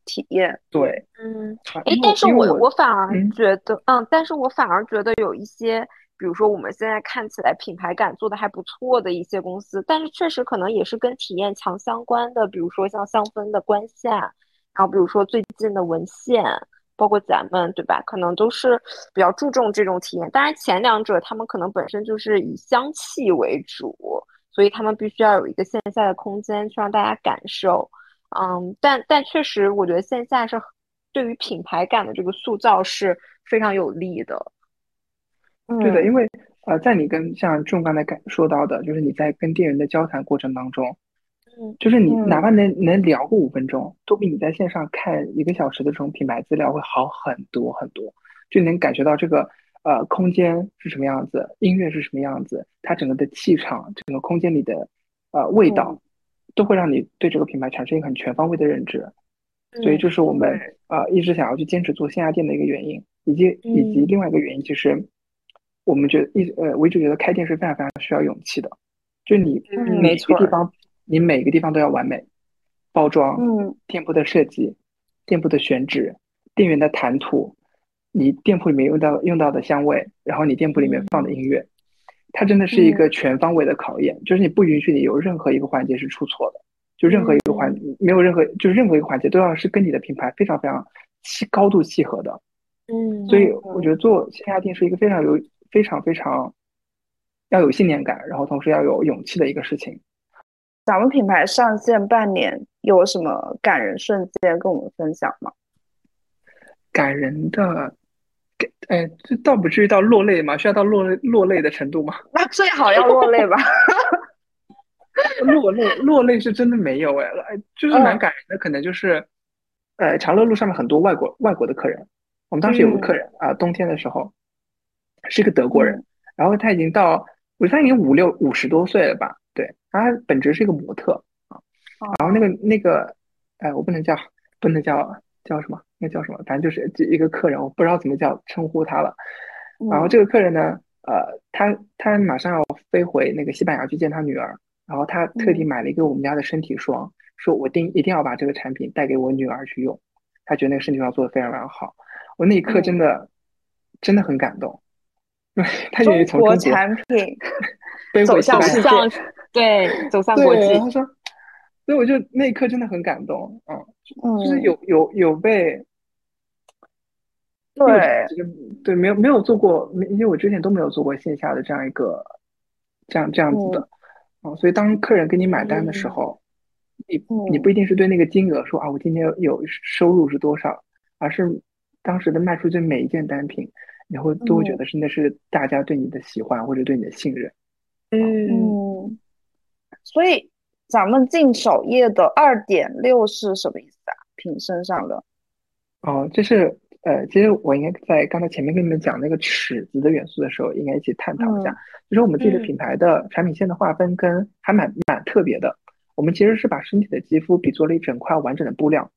C: 体验。
A: 对，
B: 嗯，哎，但是我我反而觉得，嗯，但是我反而觉得有一些。比如说，我们现在看起来品牌感做的还不错的一些公司，但是确实可能也是跟体验强相关的。比如说像香氛的关线，然后比如说最近的文献，包括咱们，对吧？可能都是比较注重这种体验。当然，前两者他们可能本身就是以香气为主，所以他们必须要有一个线下的空间去让大家感受。嗯，但但确实，我觉得线下是对于品牌感的这个塑造是非常有利的。
A: 对的，因为呃，在你跟像仲刚才感说到的，就是你在跟店员的交谈过程当中，
B: 嗯，
A: 就是你哪怕能能聊个五分钟，都比你在线上看一个小时的这种品牌资料会好很多很多，就能感觉到这个呃空间是什么样子，音乐是什么样子，它整个的气场，整个空间里的呃味道，都会让你对这个品牌产生一个很全方位的认知，所以这是我们呃一直想要去坚持做线下店的一个原因，以及以及另外一个原因就是。我们觉得一呃，我一直觉得开店是非常非常需要勇气的，就你每个地方，你每个地方都要完美，包装，
C: 嗯，
A: 店铺的设计，店铺的选址，店员的谈吐，你店铺里面用到用到的香味，然后你店铺里面放的音乐，它真的是一个全方位的考验，就是你不允许你有任何一个环节是出错的，就任何一个环没有任何，就是任何一个环节都要是跟你的品牌非常非常契高度契合的，
B: 嗯，
A: 所以我觉得做线下店是一个非常有。非常非常要有信念感，然后同时要有勇气的一个事情。
C: 咱们品牌上线半年，有什么感人瞬间跟我们分享吗？
A: 感人的，哎，这倒不至于到落泪嘛，需要到落泪落泪的程度吗？<laughs>
C: 那最好要落泪吧。<laughs>
A: 落泪，落泪是真的没有哎，就是蛮感人的，可能就是，呃，长乐路上面很多外国外国的客人，我们当时有个客人啊，冬天的时候，是一个德国人，然后他已经到，我觉得他已经五六五十多岁了吧，对，他本职是一个模特啊，然后那个那个，哎，我不能叫，不能叫叫什么，那叫什么，反正就是一个客人，我不知道怎么叫称呼他了，然后这个客人呢，呃，他他马上要飞回那个西班牙去见他女儿。然后他特地买了一个我们家的身体霜，说我定一定要把这个产品带给我女儿去用，他觉得那个身体霜做的非常非常好。我那一刻真的真的很感动，对，<laughs> 他愿意从中国
C: 产品 <laughs>
B: 走向世界，对，走向国际。
A: 他说，所以我就那一刻真的很感动，嗯，就是有有有被，
C: 对，
A: 对，没有没有做过，因为我之前都没有做过线下的这样一个这样这样子的。哦，所以当客人给你买单的时候，你你不一定是对那个金额说啊，我今天有收入是多少，而是当时的卖出去每一件单品，你会都会觉得是那是大家对你的喜欢或者对你的信任。
C: 嗯，所以咱们进首页的二点六是什么意思啊？瓶身上的？
A: 哦，这是。呃，其实我应该在刚才前面跟你们讲那个尺子的元素的时候，应该一起探讨一下。就是我们自己的品牌的产品线的划分跟还蛮蛮特别的。我们其实是把身体的肌肤比作了一整块完整的布料，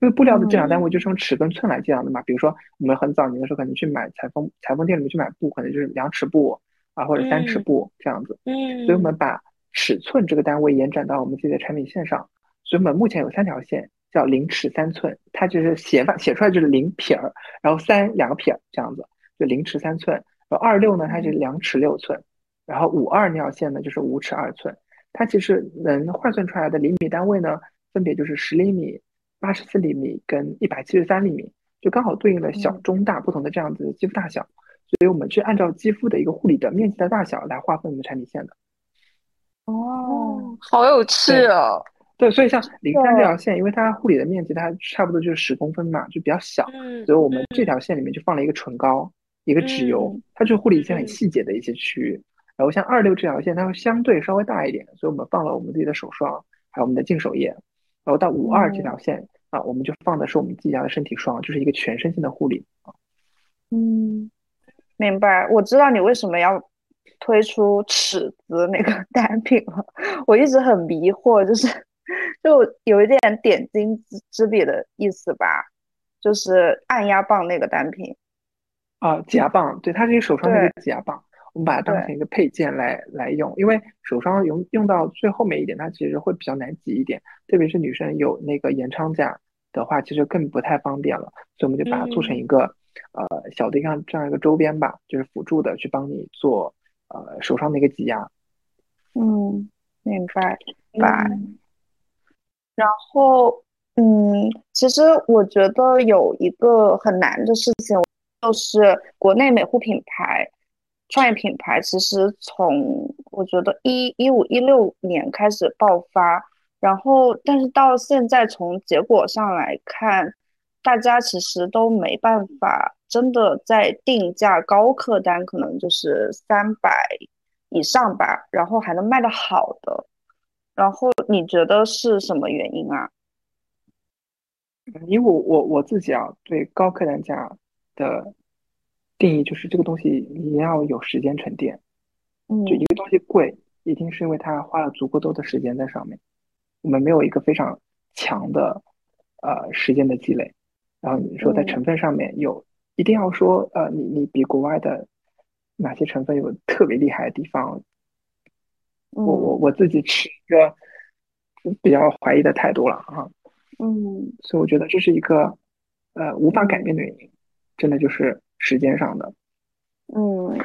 A: 因为布料的计量单位就是用尺跟寸来计量的嘛。比如说我们很早年的时候可能去买裁缝裁缝店里面去买布，可能就是两尺布啊或者三尺布这样子。嗯。所以我们把尺寸这个单位延展到我们自己的产品线上，所以我们目前有三条线。叫零尺三寸，它就是写法写出来就是零撇儿，然后三两个撇儿这样子，就零尺三寸。然后二六呢，它是两尺六寸，然后五二那条线呢就是五尺二寸。它其实能换算出来的厘米单位呢，分别就是十厘米、八十四厘米跟一百七十三厘米，就刚好对应了小、中、大不同的这样子的肌肤大小。所以我们去按照肌肤的一个护理的面积的大小来划分我们的产品线的。
B: 哦，好有趣哦。
A: 对，所以像零三这条线，因为它护理的面积它差不多就是十公分嘛，就比较小，所以我们这条线里面就放了一个唇膏，一个脂油，它就护理一些很细节的一些区域。然后像二六这条线，它会相对稍微大一点，所以我们放了我们自己的手霜，还有我们的净手液。然后到五二这条线啊，我们就放的是我们自己家的身体霜，就是一个全身性的护理啊。
C: 嗯，明白，我知道你为什么要推出尺子那个 <laughs> 单品了，我一直很迷惑，就是。就有一点点睛之之笔的意思吧，就是按压棒那个单品
A: 啊，挤压棒，对，它是一个手上的一个挤压棒，我们把它当成一个配件来来用，因为手霜用用到最后面一点，它其实会比较难挤一点，特别是女生有那个延长甲的话，其实更不太方便了，所以我们就把它做成一个呃小的样这样一个周边吧，就是辅助的去帮你做呃手上的一个挤压。
C: 嗯，明白，明白。然后，嗯，其实我觉得有一个很难的事情，就是国内美护品牌、创业品牌，其实从我觉得一一五一六年开始爆发，然后但是到现在从结果上来看，大家其实都没办法真的在定价高客单，可能就是三百以上吧，然后还能卖得好的。然后你觉得是什么原因啊？
A: 因为我我我自己啊，对高客单价的定义就是这个东西你要有时间沉淀。
C: 嗯，
A: 就一个东西贵，一定是因为它花了足够多的时间在上面。我们没有一个非常强的呃时间的积累，然后你说在成分上面有一定要说呃你你比国外的哪些成分有特别厉害的地方。我我我自己持一个比较怀疑的态度了啊，
C: 嗯，
A: 所以我觉得这是一个呃无法改变的原因，真的就是时间上的，
C: 嗯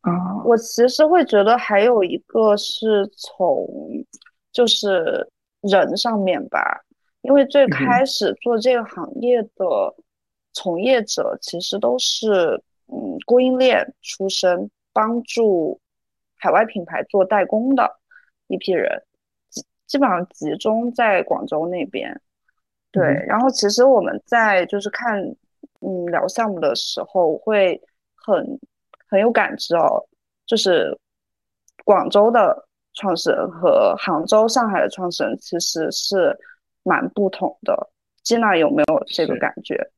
A: 啊，
C: 我其实会觉得还有一个是从就是人上面吧，因为最开始做这个行业的从业者其实都是嗯供应链出身，帮助。海外品牌做代工的一批人，基基本上集中在广州那边。对，然后其实我们在就是看嗯聊项目的时候会很很有感知哦，就是广州的创始人和杭州、上海的创始人其实是蛮不同的。金娜有没有这个感觉？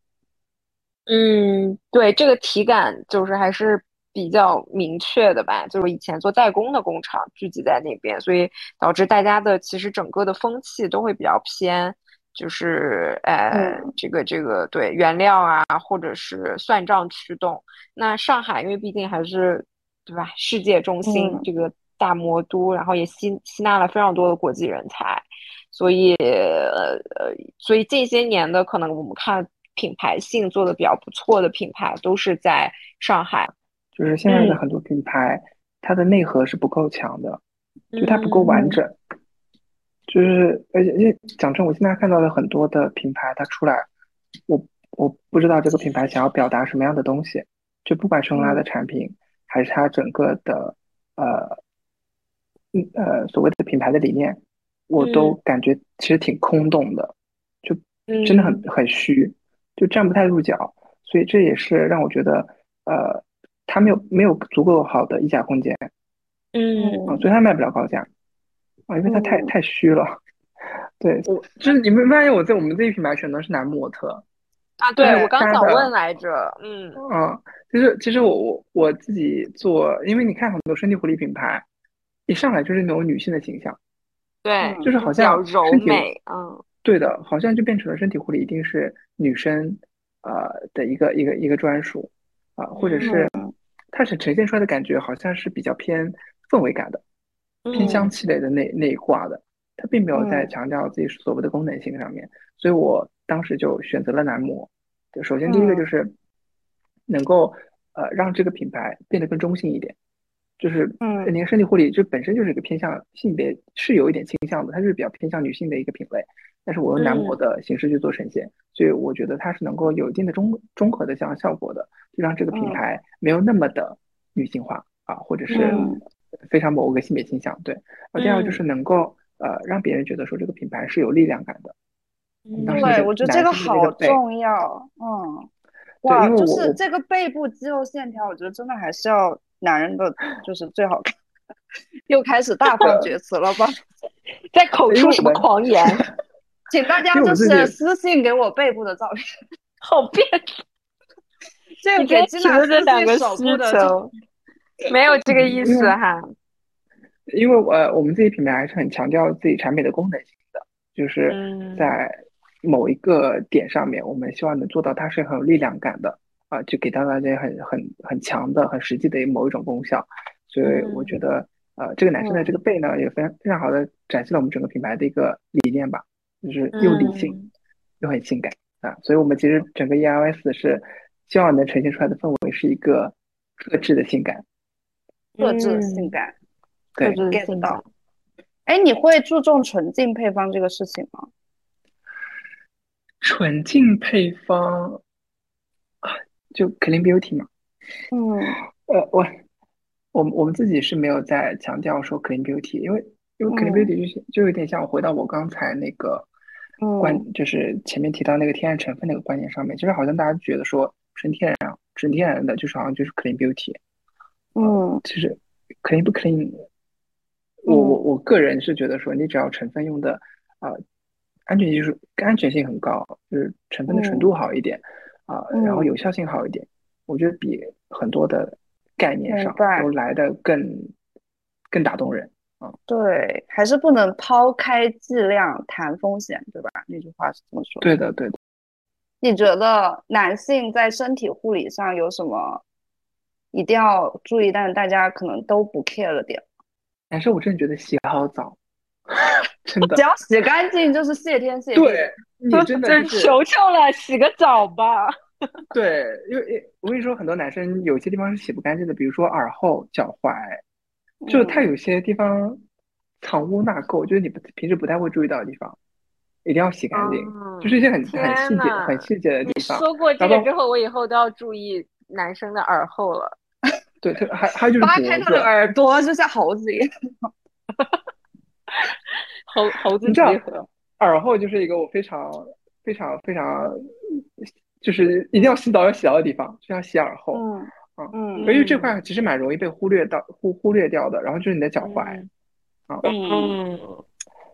B: 嗯，对，这个体感就是还是比较明确的吧。就是以前做代工的工厂聚集在那边，所以导致大家的其实整个的风气都会比较偏，就是呃，这个这个对原料啊，或者是算账驱动。那上海因为毕竟还是对吧，世界中心这个大魔都，然后也吸吸纳了非常多的国际人才，所以呃呃，所以近些年的可能我们看。品牌性做的比较不错的品牌都是在上海，
A: 就是现在的很多品牌，它的内核是不够强的，就它不够完整。就是而且，因为讲真，我现在看到的很多的品牌，它出来，我我不知道这个品牌想要表达什么样的东西，就不管是用它的产品，还是它整个的呃嗯呃所谓的品牌的理念，我都感觉其实挺空洞的，就真的很很虚。就站不太住脚，所以这也是让我觉得，呃，它没有没有足够好的溢价空间，
B: 嗯，
A: 啊，所以它卖不了高价，啊，因为他太太虚了。对，我就是你们发现我在我们这一品牌选的是男模特。
B: 啊，对我刚想问来着，嗯，
A: 啊，其实其实我我我自己做，因为你看很多身体护理品牌，一上来就是那种女性的形象，
B: 对，
A: 就是好像
B: 柔美，嗯。
A: 对的，好像就变成了身体护理一定是女生，呃的一个一个一个专属，啊，或者是它是呈现出来的感觉好像是比较偏氛围感的，偏香气类的那那一挂的，它并没有在强调自己所谓的功能性上面，所以我当时就选择了男模。就首先第一个就是能够呃让这个品牌变得更中性一点。就是，嗯，你看身体护理就本身就是一个偏向性别是有一点倾向的，它是比较偏向女性的一个品类，但是我用男模的形式去做呈现，所以我觉得它是能够有一定的中综合的这样效果的，就让这个品牌没有那么的女性化啊，或者是非常某个性别倾向。对，第二个就是能够呃让别人觉得说这个品牌是有力量感的。
C: 对，我觉得这个好重要。嗯，哇，就是这个背部肌肉线条，我觉得真的还是要。男人的就是最好看，又开始大放厥词了吧？<laughs>
B: 在口出什么狂言？<laughs>
C: 请大家就是私信给我背部的照片，
B: 好变态！<laughs>
C: 这个给金娜
B: 这两个需求，<laughs> 没有这个意思哈。<laughs>
A: 因为我我们自己品牌还是很强调自己产品的功能性的，就是在某一个点上面，我们希望能做到它是很有力量感的。啊，就给到大家很很很强的、很实际的某一种功效，所以我觉得，呃，这个男生的这个背呢，也非常非常好的展现了我们整个品牌的一个理念吧，就是又理性又很性感啊，所以我们其实整个 E L S 是希望能呈现出来的氛围是一个特质的性感，
C: 特质的性感，
A: 对
B: ，get 到。
C: 哎，你会注重纯净配方这个事情吗？
A: 纯净配方。就 clean beauty 嘛，
C: 嗯，
A: 呃，我，我们我们自己是没有在强调说 clean beauty，因为因为 clean beauty 就是就有点像回到我刚才那个观，就是前面提到那个天然成分那个观念上面，就是好像大家觉得说纯天然、纯天然的，就是好像就是 clean beauty，
C: 嗯，
A: 其实 clean 不 clean，我我我个人是觉得说，你只要成分用的啊，安全技术安全性很高，就是成分的纯度好一点。啊，然后有效性好一点，我觉得比很多的概念上都来的更更打动人嗯。
C: 对，还是不能抛开剂量谈风险，对吧？那句话是这么说。
A: 对的，对的。
C: 你觉得男性在身体护理上有什么一定要注意，但是大家可能都不 care 了点？
A: 男生，我真的觉得洗好澡，<laughs> 真的，
C: 只要洗干净就是谢天谢
A: 地。对。你真的
B: 求求了，洗个澡吧。<laughs>
A: 对，因为我跟你说，很多男生有些地方是洗不干净的，比如说耳后、脚踝，就他有些地方藏污纳垢，就是你平时不太会注意到的地方，一定要洗干净。就是一些很很细节、很细节的地方。
B: 你说过这个之后，我以后都要注意男生的耳后了。
A: 对，它还还有就是
C: 扒开
A: 脖
C: 他的，耳朵，就像猴子一样。
B: 猴猴子
A: 你知道
B: 结合，
A: 耳后就是一个我非常非常非常，就是一定要洗澡要洗到的地方，就像洗耳后。
C: 嗯
A: 啊
C: 嗯
A: 因为这块其实蛮容易被忽略到忽忽略掉的。然后就是你的脚踝
B: 嗯
A: 啊，
C: 嗯
B: 嗯，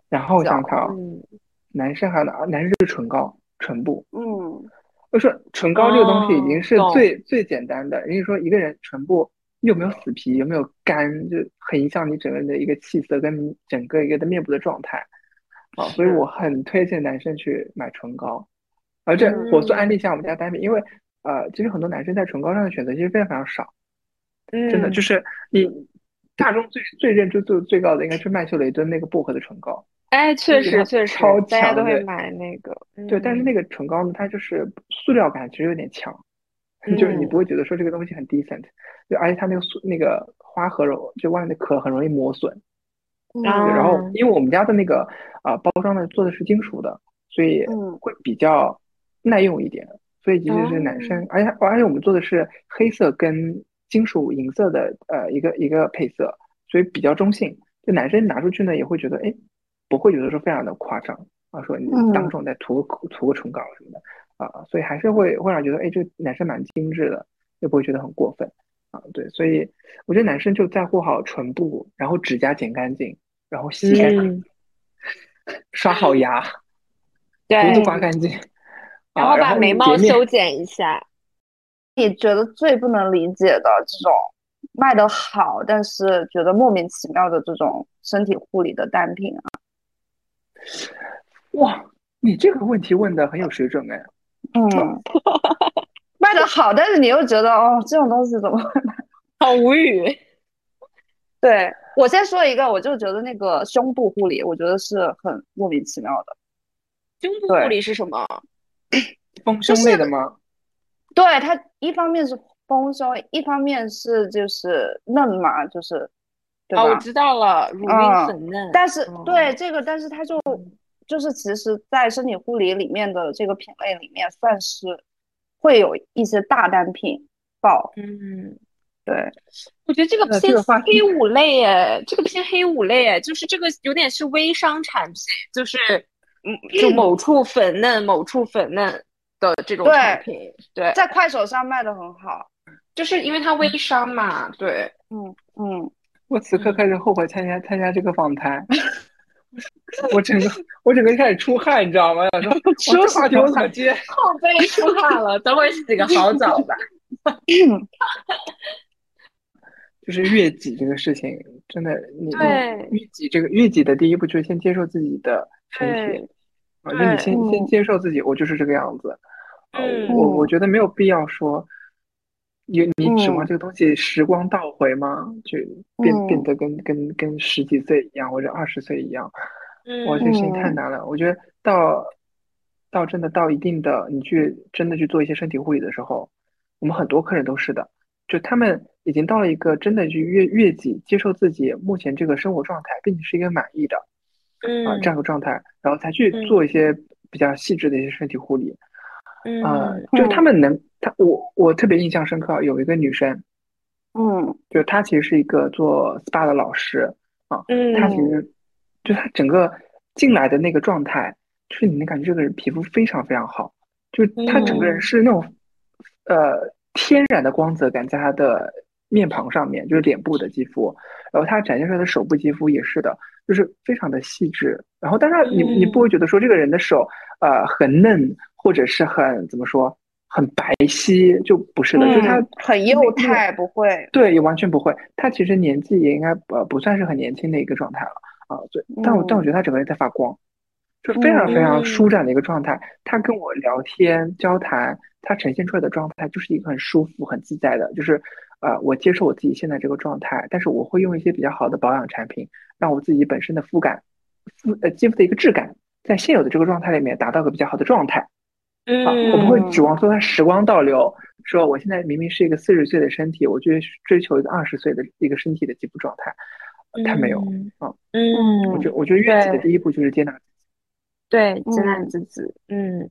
A: 然后我想想看啊，
B: 嗯
A: 男生还有哪？男生就是唇膏、唇部。
C: 嗯
A: 就说唇膏这个东西已经是最最简单的。人家说一个人唇部有没有死皮，有没有干，就很影响你整个人的一个气色跟你整个一个的面部的状态啊。所以我很推荐男生去买唇膏，而这
B: 嗯
A: 我做安利一下我们家单品，因为呃，其实很多男生在唇膏上的选择其实非常非常少，真的
B: 嗯
A: 就是你大众最最认知度最高的应该是曼秀雷敦那个薄荷的唇膏。
B: 哎，确实确实
A: 超，
B: 大家都会买那个，
A: 对，但是
B: 嗯
A: 那个唇膏呢，它就是塑料感其实有点强，<laughs> 就是你
B: 嗯。
A: 不会觉得说这个东西很 decent，就而且它那个塑那个花和柔就外面的壳很容易磨损，然后因为我们家的那个啊、包装呢做的是金属的，所以
C: 嗯。
A: 会比较耐用一点，所以即使是男生，而且而且我们做的是黑色跟金属银色的呃一个一个配色，所以比较中性，就男生拿出去呢也会觉得哎，不会觉得说非常的夸张啊，说你
C: 嗯。
A: 当众再涂个涂个唇膏什么的啊，所以还是会会让觉得哎，这个男生蛮精致的，又不会觉得很过分啊，对，所以我觉得男生就在乎好唇部，然后指甲剪干净，然后洗干净，
B: 嗯，<laughs>
A: 刷好牙，<laughs> 胡
B: 对。
A: 子，刮干净，<laughs> 啊，
B: 然后把眉毛修剪一下，
C: 你觉得最不能理解的这种卖的好，但是觉得莫名其妙的这种身体护理的单品啊？
A: 哇，你这个问题问的很有水准哎，
C: 嗯，<laughs> 卖的好，但是你又觉得哦，这种东西怎么会卖？<laughs>
B: 好无语。
C: 对，我先说一个，我就觉得那个胸部护理，我觉得是很莫名其妙的。
B: 胸部护理是什么？
A: 丰胸类的吗？
C: 对，它一方面是丰胸，一方面是就是嫩嘛，就是对
B: 哦，我？知道了，乳晕
C: 嗯
B: 粉嫩。
C: 但是
B: 哦
C: 对这个，但是它就就是其实，在身体护理里面的这个品类里面，算是会有一些大单品爆。
B: 嗯，
C: 对，
B: 我觉得这个偏黑五类耶，这个偏黑五类耶，就是这个有点是微商产品，就是嗯，就某处粉嫩，某处粉嫩的这种产品。对，
C: 在快手上卖的很好。
B: 就是因为它微商嘛。对，
C: 嗯嗯，
A: 我此刻开始后悔参加参加这个访谈，<laughs> <laughs> 我整个我整个开始出汗，你知道吗？想说 <laughs> 话题我怎么接？
B: 后背出汗了，等会儿洗个好澡吧。<laughs>
A: 就是越己这个事情，真的，你越己这个越己的第一步就是先接受自己的身体
B: 对
A: 啊，就你先先接受自己，我就是这个样子啊，
B: 嗯
A: 我我觉得没有必要说，你你指望
C: 嗯。
A: 这个东西时光倒回吗？就变
C: 嗯。
A: 变得跟跟跟十几岁一样或者二十岁一样，哇，
B: 嗯
A: 这个事情太
C: 嗯。
A: 难了。我觉得到到真的到一定的，你去真的去做一些身体护理的时候，我们很多客人都是的，就他们已经到了一个真的去越越己接受自己目前这个生活状态，并且是一个满意的啊
B: 嗯
A: 这样的状态，然后才去
B: 嗯。
A: 做一些比较细致的一些身体护理。呃
B: 嗯，
A: 就是他们能，他我我特别印象深刻，有一个女生，
C: 嗯。
A: 就她其实是一个做 SPA 的老师啊，她其
B: 嗯
A: 实就她整个进来的那个状态，就是你能感觉这个人皮肤非常非常好，就是她整个人
B: 嗯。
A: 是那种呃天然的光泽感在她的面庞上面，就是脸部的肌肤，然后她展现出来的手部肌肤也是的，就是非常的细致。然后但是你你不会觉得说这个人的手呃很嫩，或者是很怎么说很白皙，就不是的，就是她
C: 嗯，很幼态，不会。
A: 对，也完全不会。他其实年纪也应该呃不算是很年轻的一个状态了啊。对，但我但我觉得他整个人在发光，就非常非常舒展的一个状态。他跟我聊天交谈，他呈现出来的状态就是一个很舒服、很自在的，就是呃我接受我自己现在这个状态，但是我会用一些比较好的保养产品，让我自己本身的肤感、肤呃肌肤的一个质感，在现有的这个状态里面达到个比较好的状态。啊，我不会指望说他时光倒流，说我现在明明是一个四十岁的身体，我就追求一个二十岁的一个身体的肌肤状态，呃他没有啊。
B: 嗯，
A: 我觉我觉得悦己的第一步就是接纳自己，
B: 对，接纳
C: 嗯
B: 自己，嗯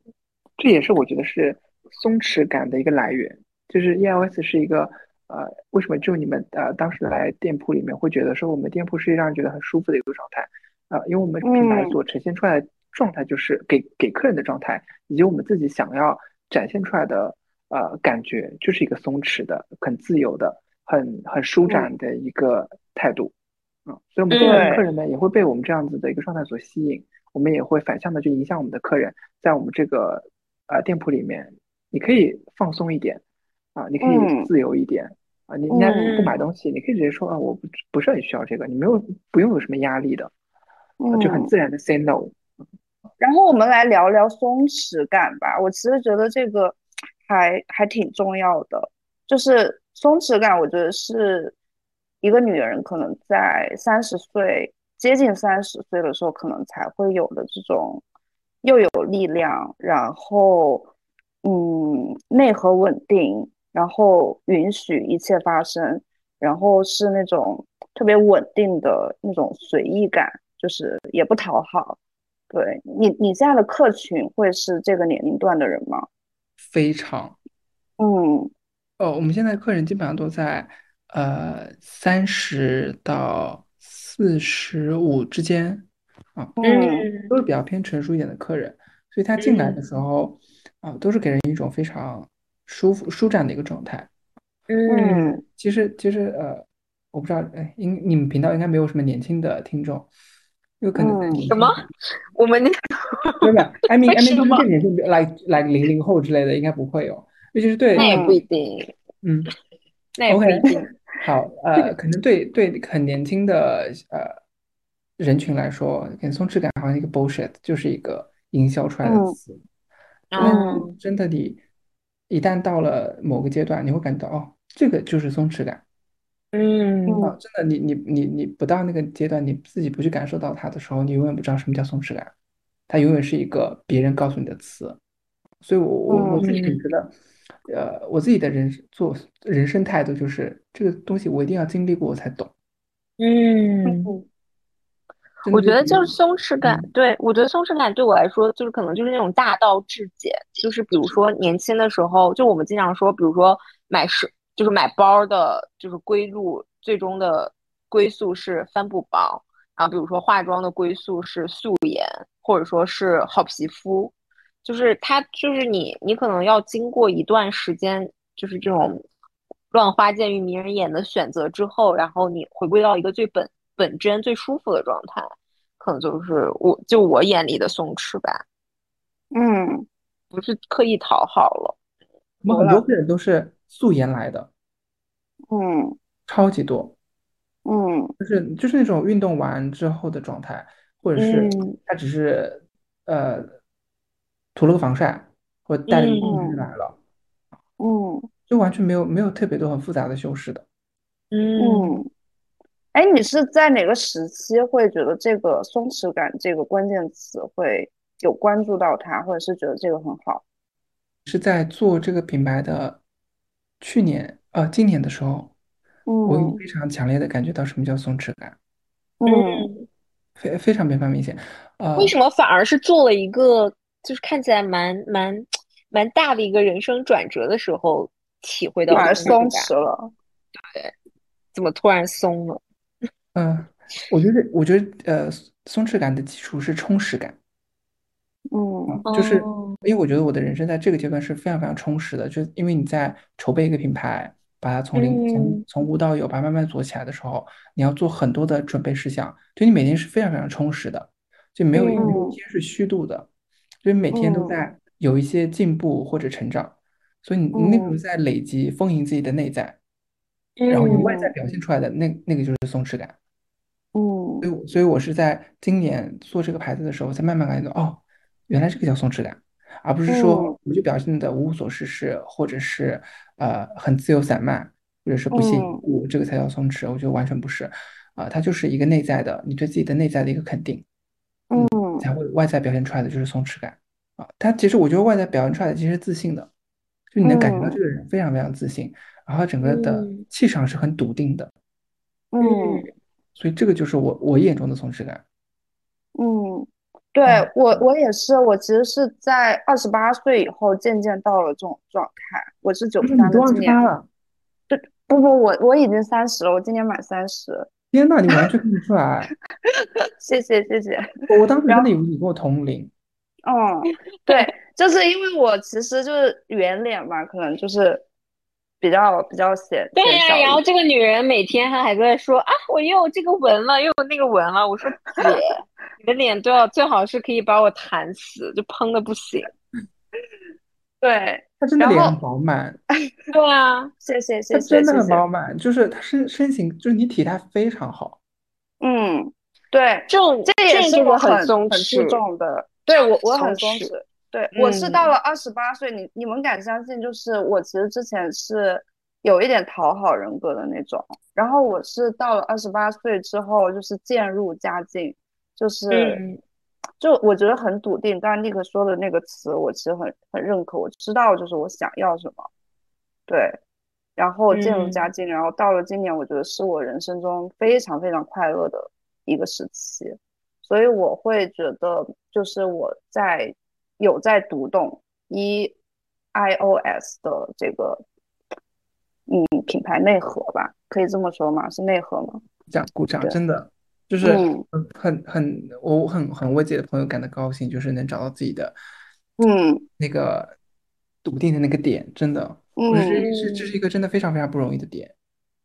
A: 这也是我觉得是松弛感的一个来源。就是 ELS 是一个呃，为什么就你们呃当时来店铺里面会觉得说我们店铺是让人觉得很舒服的一个状态啊？因为我们品牌所呈现出来的状态就是给给客人的状态，以及我们自己想要展现出来的呃感觉，就是一个松弛的、很自由的、很很舒展的一个态度。嗯，所以我们现在的客人呢也会被我们这样子的一个状态所吸引，我们也会反向的去影响我们的客人，在我们这个呃店铺里面，你可以放松一点啊，你可以自由一点啊，你你你不买东西，你可以直接说啊，我不不是很需要这个，你没有不用有什么压力的，就很自然的 say no。
C: 然后我们来聊聊松弛感吧，我其实觉得这个还还挺重要的，就是松弛感，我觉得是。一个女人可能在三十岁接近三十岁的时候，可能才会有的这种又有力量，然后嗯内核稳定，然后允许一切发生，然后是那种特别稳定的那种随意感，就是也不讨好。对你，你现在的客群会是这个年龄段的人吗？
A: 非常。
C: 嗯。
A: 哦，我们现在客人基本上都在。呃，三十到四十五之间啊，
B: 嗯，
A: 都是比较偏成熟一点的客人，所以他进来的时候啊，都是给人一种非常舒服、舒展的一个状态。
B: 嗯，
A: 其实其实呃，我不知道，哎，应你们频道应该没有什么年轻的听众，有可能
B: 什么？<laughs> 我们那
A: 个 <laughs> 没有，<laughs> I mean I mean 就是更年轻，like like 零零后之类的，应该不会有，尤其是对，
B: 那也不一定，
A: 嗯，
B: 那也不一定。
A: 好，呃，可能对对很年轻的呃人群来说，很松弛感好像一个 bullshit，就是一个营销出来的词。
B: 嗯，
A: 真的，你一旦到了某个阶段，你会感觉到哦，这个就是松弛感。
B: 嗯，
A: 啊，真的，你你你你不到那个阶段，你自己不去感受到它的时候，你永远不知道什么叫松弛感。它永远是一个别人告诉你的词。所以我我我自己觉得。呃，我自己的人做人生态度就是这个东西，我一定要经历过我才懂。
B: 嗯，我觉得就是松弛感，对我觉得松弛感对我来说，就是可能就是那种大道至简，就是比如说年轻的时候，就我们经常说，比如说买是就是买包的，就是归路最终的归宿是帆布包，然后比如说化妆的归宿是素颜，或者说是好皮肤。就是它，就是你，你可能要经过一段时间，就是这种乱花渐欲迷人眼的选择之后，然后你回归到一个最本本真、最舒服的状态，可能就是我就我眼里的松弛吧。
C: 嗯，
B: 不是刻意讨好了。
A: 我们很多客人都是素颜来的。
C: 嗯，
A: 超级多。
C: 嗯，
A: 就是就是那种运动完之后的状态，或者是他只是呃。涂了个防晒，或带了个护肤来了，
C: 嗯，
A: 就完全没有没有特别多很复杂的修饰的，
B: 嗯，
C: 哎，你是在哪个时期会觉得这个松弛感这个关键词会有关注到它，或者是觉得这个很好？
A: 是在做这个品牌的去年呃今年的时候，
C: 嗯，
A: 我非常强烈的感觉到什么叫松弛感，
C: 嗯，
A: 非非常非常明显，呃，
B: 为什么反而是做了一个？就是看起来蛮蛮蛮大的一个人生转折的时候，体会到
C: 松弛了。
B: 对，怎么突然松了？
A: 嗯，我觉得，我觉得，呃，松弛感的基础是充实感。
C: 嗯，
A: 就是因为我觉得我的人生在这个阶段是非常非常充实的，就因为你在筹备一个品牌，把它从零从从无到有，把它慢慢做起来的时候，你要做很多的准备事项，就你每天是非常非常充实的，就没有一天是虚度的。所以每天都在有一些进步或者成长，所以你那时候在累积丰盈自己的内在，然后你外在表现出来的那那个就是松弛感。
C: 嗯，
A: 所以所以我是在今年做这个牌子的时候，才慢慢感觉到哦，原来这个叫松弛感，而不是说我就表现的无所事事，或者是呃很自由散漫，或者是不屑一顾，这个才叫松弛。我觉得完全不是，啊，它就是一个内在的，你对自己的内在的一个肯定。
C: 嗯。
A: 才会外在表现出来的就是松弛感啊，他其实我觉得外在表现出来的其实是自信的，就你能感觉到这个人非常非常自信，然后整个的气场是很笃定的，
C: 嗯，
A: 所以这个就是我我眼中的松弛感。
C: 嗯，对我我也是，我其实是在二十八岁以后渐渐到了这种状态。我是九三的，今年
A: 了，
C: 对不不，我我已经三十了，我今年满三十。
A: 天呐，你完全看不出来。<laughs>
C: 谢谢谢谢。
A: 我我当时真的以为你跟我同龄。
C: 嗯，对，就是因为我其实就是圆脸嘛，可能就是比较比较显。
B: 对呀，然后这个女人每天她还在说啊，我又有这个纹了，又有那个纹了。我说 <laughs> 姐，你的脸都要最好是可以把我弹死，就嘭的不行。<laughs>
C: 对，
A: 他真的脸很饱满。<laughs>
B: 对啊，
C: 谢谢谢谢。
A: 她真的很饱满，就是他身身形，就是你体态非常好。
C: 嗯，对，
B: 这种
C: 这也是我很
B: 很
C: 注重的。对我我很松弛，对我是到了二十八岁，你你们敢相信？就是我其实之前是有一点讨好人格的那种，然后我是到了二十八岁之后，就是渐入佳境，就是就我觉得很笃定。刚刚尼克说的那个词，我其实很很认可，我知道就是我想要什么，对，然后渐入佳境，然后到了今年，我觉得是我人生中非常非常快乐的一个时期。所以我会觉得，就是我在有在读懂一 iOS 的这个嗯品牌内核吧，可以这么说吗？是内核吗？
A: 讲鼓掌，真的就是很很我很很为自己的朋友感到高兴，就是能找到自己的
C: 嗯。
A: 那个笃定的那个点，真的，我觉得是这是一个真的非常非常不容易的点，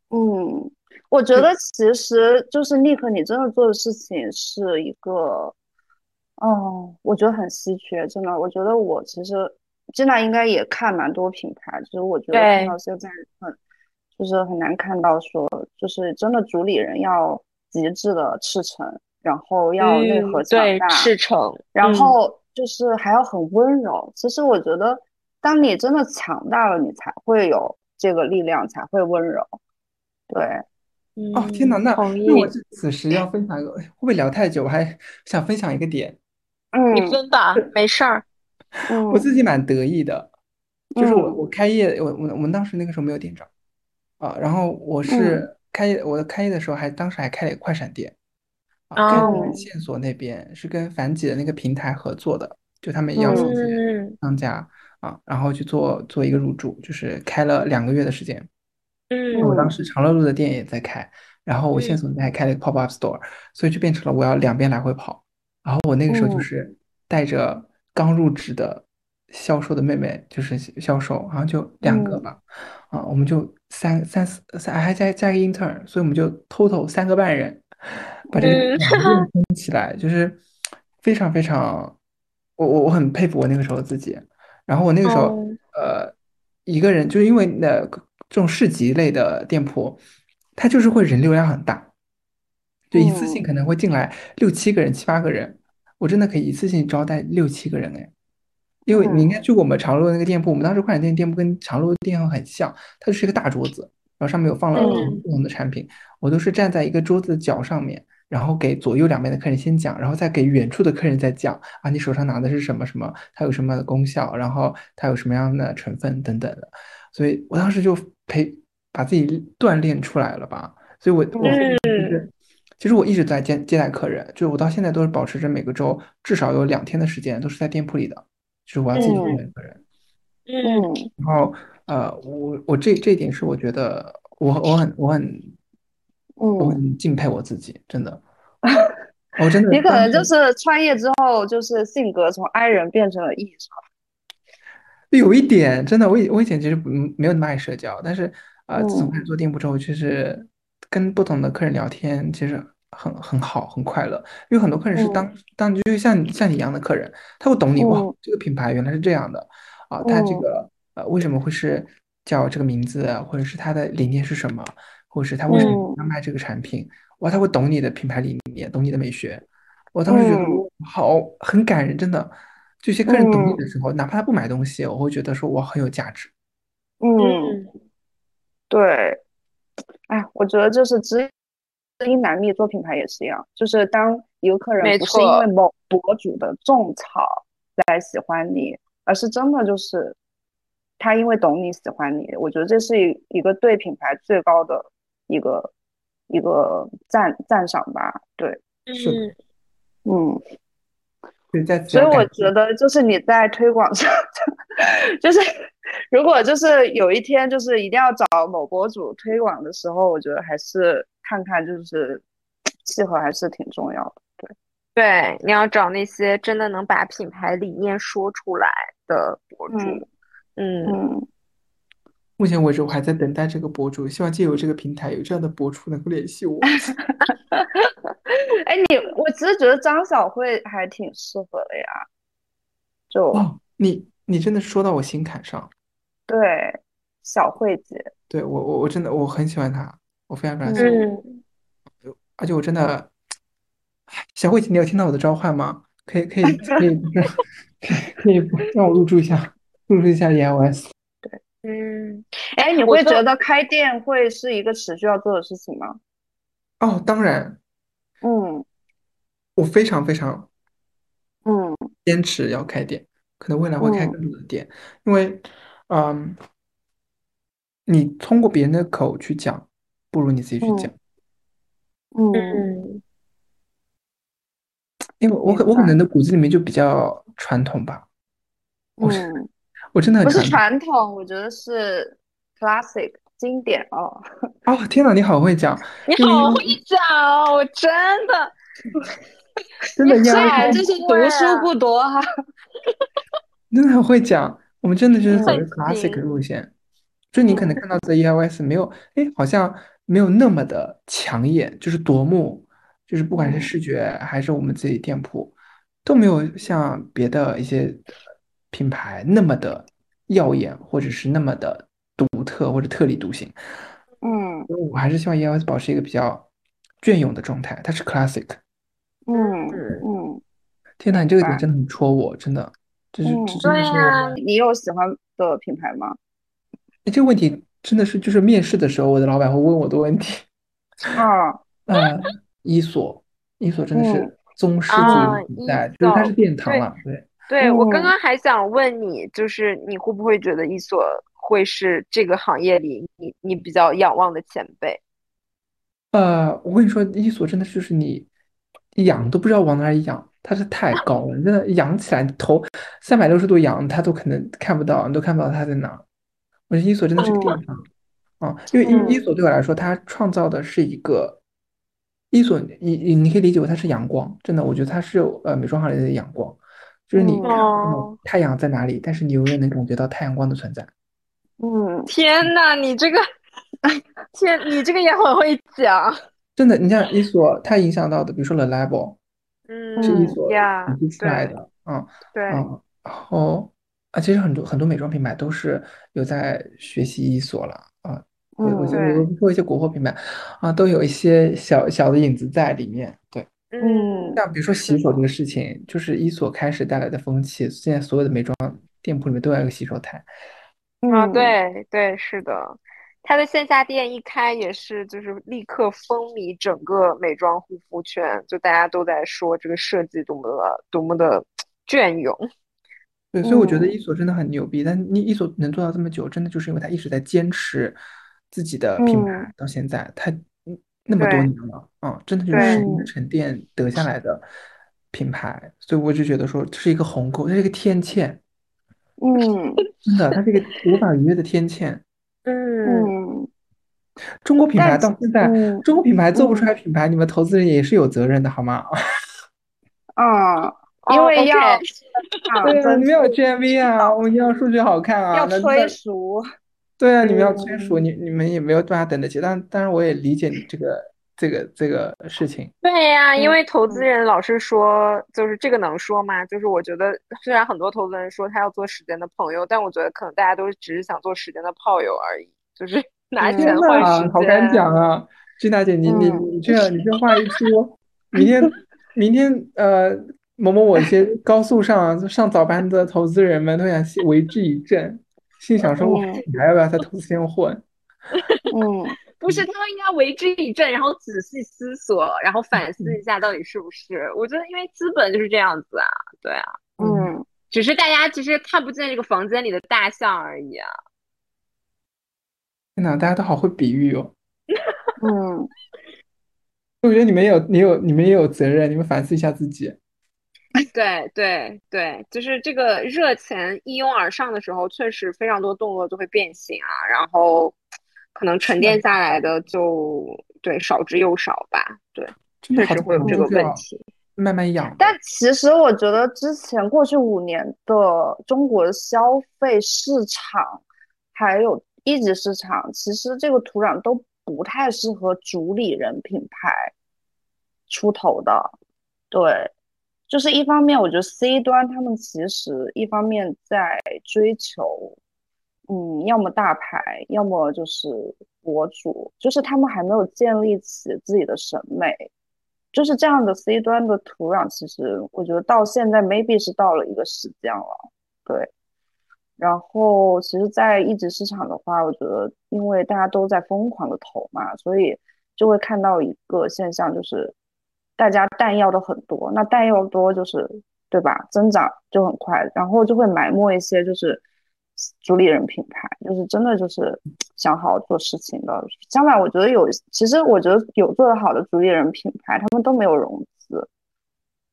C: 嗯。我觉得其实就是尼克，你真的做的事情是一个，哦，我觉得很稀缺，真的。我觉得我其实真的应该也看蛮多品牌，其实我觉得看到现在很，就是很难看到说，就是真的主理人要极致的赤诚，然后要内核强大，
B: 赤诚，
C: 然后就是还要很温柔。其实我觉得，当你真的强大了，你才会有这个力量，才会温柔，对。
A: 哦天哪，那那我此时要分享一个，会不会聊太久？我还想分享一个点。
C: 嗯，
B: 你分吧，没事儿。<laughs>
A: 我自己蛮得意的，就是我我开业，我我我们当时那个时候没有店长啊，然后我是开业，我开业的时候还当时还开了一个快闪店。啊，跟线索那边是跟凡姐的那个平台合作的，就他们一样商家啊，然后去做做一个入驻，就是开了两个月的时间。
B: 嗯，
A: 我当时长乐路的店也在开，然后我线索那边还开了一个 pop up store，所以就变成了我要两边来回跑。然后我那个时候就是带着刚入职的销售的妹妹，就是销售，好像就两个吧，啊，我们就三三四三还加加一个 intern，所以我们就 total 三个半人把这个店 <laughs> 撑起来，就是非常非常，我我我很佩服我那个时候自己。然后我那个时候呃一个人就是因为那个。这种市集类的店铺，它就是会人流量很大，就一次性可能会进来六七个人、七八个人，我真的可以一次性招待六七个人哎。因为你应该去过我们长乐那个店铺，我们当时快闪店店铺跟长乐店很像，它就是一个大桌子，然后上面有放了不同的产品，我都是站在一个桌子的角上面，然后给左右两边的客人先讲，然后再给远处的客人再讲啊，你手上拿的是什么什么，它有什么样的功效，然后它有什么样的成分等等的。所以我当时就陪把自己锻炼出来了吧，所以我我就是其实我一直在接接待客人，就是我到现在都是保持着每个周至少有两天的时间都是在店铺里的，就是我要自己接待客人。
C: 嗯，
A: 然后呃，我我这这一点是我觉得我我很我很我很敬佩我自己，真的，我真的。<laughs>
C: 你可能就是创业之后，就是性格从 I 人变成了 E，人？
A: 有一点真的，我以我以前其实不没有那么爱社交，但是啊，自从开始做店铺之后，其实跟不同的客人聊天，其实很很好，很快乐。因为很多客人是当当就像像你一样的客人，他会懂你哇，这个品牌原来是这样的。啊，他这个呃为什么会是叫这个名字，或者是他的理念是什么，或者是他为什么要卖这个产品，哇，他会懂你的品牌理念，懂你的美学。我当时觉得好很感人，真的。这些客人懂你的时候，哪怕他不买东西，我会觉得说我很有价值。
C: 嗯，对，哎，我觉得就是知音难觅，做品牌也是一样。就是当一个客人不是因为某博主的种草来喜欢你，而是真的就是他因为懂你喜欢你，我觉得这是一一个对品牌最高的一个一个赞赞赏吧。对，
A: 是，
C: 嗯。
A: 对，在
C: 所以我觉得就是你在推广上，<laughs> 就是如果就是有一天就是一定要找某博主推广的时候，我觉得还是看看就是契合还是挺重要的。对，
B: 对，你要找那些真的能把品牌理念说出来的博主。
C: 嗯
A: 目前为止，我还在等待这个博主，希望借由这个平台有这样的博主能够联系我。<laughs>
C: 哎，你我其实觉得张小慧还挺适合的呀，就
A: 哦，你你真的说到我心坎上，
C: 对小慧姐，
A: 对我我我真的我很喜欢她，我非常非常喜欢，
B: 嗯，
A: 而且我真的，小慧姐，你有听到我的召唤吗？可以可以 <laughs> 可以可以可以让我入驻一下入驻一下 ELS。
B: 对嗯，
C: 哎，你
B: 我
C: 会觉得开店会是一个持续要做的事情吗？
A: 哦，当然，
C: 嗯
A: 我非常非常
C: 嗯
A: 坚持要开店，可能未来会开
C: 嗯
A: 更多的店，因为，嗯，你通过别人的口去讲，不如你自己去讲。
C: 嗯
B: 嗯，
A: 因为我可我可能的骨子里面就比较传统吧，我是
C: 嗯，<laughs>
A: 我真的很
C: 不是
A: 传统。
C: 我觉得是 classic 经典哦。<laughs>
A: 哦，天哪，你好会讲，
B: 你好会讲哦，我真的。<laughs>
A: 真的
B: 你
A: 压力
B: 好会
C: 就是读书不多哈。
A: 真的很会讲，我们真的就是走
B: 会
A: 的 classic
B: 行
A: 路线，就你可能看到的 ELS 没有，哎，好像没有那么的抢眼，就是夺目，就是不管是
C: 嗯。
A: 视觉还是我们自己店铺，都没有像别的一些品牌那么的耀眼，或者是那么的独特或者特立独行。
C: 嗯。
A: 我还是希望 ELS 保持一个比较隽永的状态，它是 classic。
C: 嗯
B: 嗯
C: 嗯。
A: 天呐，你这个点真的很戳我，真的，这是
C: 嗯。
B: 对呀
C: 你有喜欢的品牌吗？
A: 哎，这个问题真的是就是面试的时候，我的老板会问我的问题。<laughs>
C: 啊，
A: 呃，伊索，伊索真的
C: 嗯
A: 是宗师级存在，
B: 伊
A: 就是它
B: 索
A: 是殿堂了。对，
B: 对，我刚
C: 嗯
B: 刚还想问你，就是你会不会觉得伊索会是这个行业里你你比较仰望的前辈？
A: 呃，我跟你说，伊索真的就是你仰都不知道往哪儿仰，它是太高了，真的仰起来头三百六十度仰，它都可能看不到，你都看不到它在哪儿。我觉得伊索真的是个殿
C: 嗯
A: 啊，因为伊伊
C: 嗯
A: 索对我来说，它创造的是一个伊索，你你你可以理解为它是阳光，真的，我觉得它是呃美妆行业的阳光，就是你
C: 嗯
A: 看太阳在哪里，但是你永远能感觉到太阳光的存在。
C: 嗯
B: 天呐，你这个，天，你这个也很会讲。
A: 真的，你像伊索，它影响到的，比如说 The Level
B: 嗯
A: 是伊索
B: 呀，
A: 引进出来
B: 对
A: 的，嗯
B: 对，
A: 嗯，然后啊，其实很多很多美妆品牌都是有在学习伊索了啊，我我觉得
B: 对
A: 我说一些国货品牌啊，都有一些小小的影子在里面。对，
B: 嗯，
A: 像比如说洗手这个事情，就是伊索开始带来的风气，现在所有的美妆店铺里面都要有个洗手台。
B: 啊，
C: 嗯，
B: 对对，是的，他的线下店一开也是，就是立刻风靡整个美妆护肤圈，就大家都在说这个设计多么的多么的隽永。
A: 对，所以我觉得
C: 嗯。
A: 伊索真的很牛逼，但你伊索能做到这么久，真的就是因为他一直在坚持自己的品牌
C: 嗯。
A: 到现在，他嗯那么多年了，嗯，真的就是沉淀得下来的品牌，所以我就觉得说这是一个鸿沟，这是一个天堑，
C: 嗯。
A: 真的，它是一个无法逾越的天堑。
B: 嗯，
C: 嗯
A: 中国品牌到现在，
C: 嗯
A: 中国品牌做不出
C: 嗯
A: 来品牌，你们投资人也是有责任的，好吗？<laughs>
C: 啊，因
B: 哦
C: 为要
A: 对啊，
C: 增
A: 你们要 GMV 啊，我们要数据好看啊，
C: 要催熟，
A: 对啊，你们要催熟，
C: 嗯
A: 你你们也没有办法等得起。但但是，我也理解你这个这个这个事情。
B: 对呀，因
C: 嗯
B: 为投资人老是说，就是这个能说吗？就是我觉得，虽然很多投资人说他要做时间的朋友，但我觉得可能大家都只是想做时间的炮友而已，就是拿
C: 嗯
B: 钱
A: 天
B: 换
A: 好敢。讲啊，金娜姐，你你
C: 嗯
A: 你这你这话一出，明天明天呃某某某一些高速上上早班的投资人们都想心为之一振，心想说，你还要不要在投资圈混？<laughs>
C: 嗯
B: 不是，他们应该为之一振，然后仔细思索，然后反思一下到底是不是。我觉得，因为资本就是这样子啊，对啊，
C: 嗯
B: 只是大家其实看不见这个房间里的大象而已啊。
A: 天呐，大家都好会比喻哦。<laughs>
C: 嗯 <laughs>
A: 我觉得你们也有你有你们也有责任，你们反思一下自己。<laughs>
B: 对对对，就是这个热钱一拥而上的时候，确实非常多动作就会变形啊，然后可能沉淀下来的就对少之又少吧。对，确实会有这个问题。
A: 慢慢养。
C: 但其实我觉得之前过去五年的中国的消费市场，还有一级市场，其实这个土壤都不太适合主理人品牌出头的。对，就是一方面，我觉得 C 端他们其实一方面在追求，嗯，要么大牌，要么就是博主，就是他们还没有建立起自己的审美。就是这样的 C 端的土壤，其实我觉得到现在 maybe 是到了一个时间了，对。然后其实，在一级市场的话，我觉得因为大家都在疯狂的投嘛，所以就会看到一个现象，就是大家弹药都很多，那弹药多就是对吧？增长就很快，然后就会埋没一些就是。主理人品牌就是真的就是想好好做事情的。相反，我觉得有，其实我觉得有做得好的主理人品牌，他们都没有融资。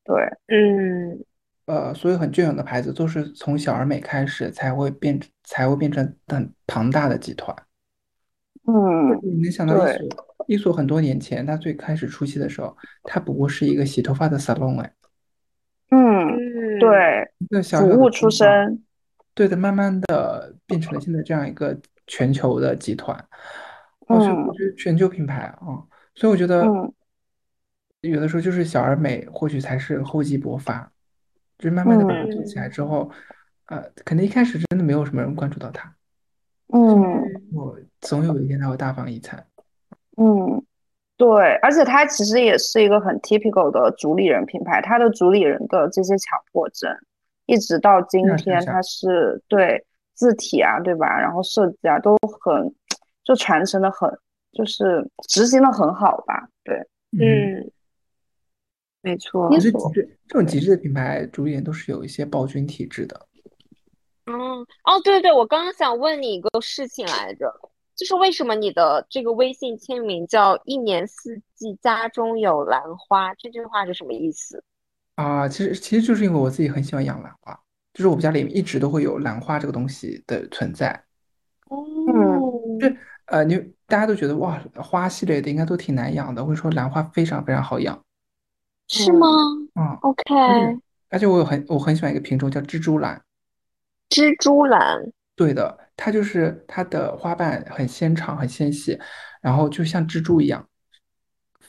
C: 对，
B: 嗯，
A: 呃，所以很隽永的牌子都是从小而美开始，才会变，才会变成很庞大的集团。
C: 嗯，
A: 你能想到伊索？伊索很多年前，他最开始初期的时候，他不过是一个洗头发的 salon 哎。
C: 嗯，对，服务出身。
A: 对的，慢慢的变成了现在这样一个全球的集团，哦，所以我觉得全球品牌啊，所以我觉得有的时候就是小而美，或许才是厚积薄发，就是慢慢的把它做起来之后，呃，可能一开始真的没有什么人关注到它，
C: 嗯，
A: 我总有一天它会大放异彩，
C: 嗯，对，而且它其实也是一个很 typical 的主理人品牌，它的主理人的这些强迫症。一直到今天，它是对字体啊，对吧？然后设计啊，都很就传承的很，就是执行的很好吧？对，
B: 嗯，没错。
A: 其实极致这种极致的品牌主演都是有一些暴君体质的。
B: 嗯，哦，对对，我刚刚想问你一个事情来着，就是为什么你的这个微信签名叫“一年四季家中有兰花”？这句话是什么意思？
A: 啊，其实其实就是因为我自己很喜欢养兰花，就是我们家里面一直都会有兰花这个东西的存在。
B: 哦，
A: 就呃，你大家都觉得哇，花系列的应该都挺难养的，或者说兰花非常非常好养，
B: 是吗？
A: 嗯
B: ，OK。
A: 而且我有很我很喜欢一个品种叫蜘蛛兰。
B: 蜘蛛兰。
A: 对的，它就是它的花瓣很纤长很纤细，然后就像蜘蛛一样，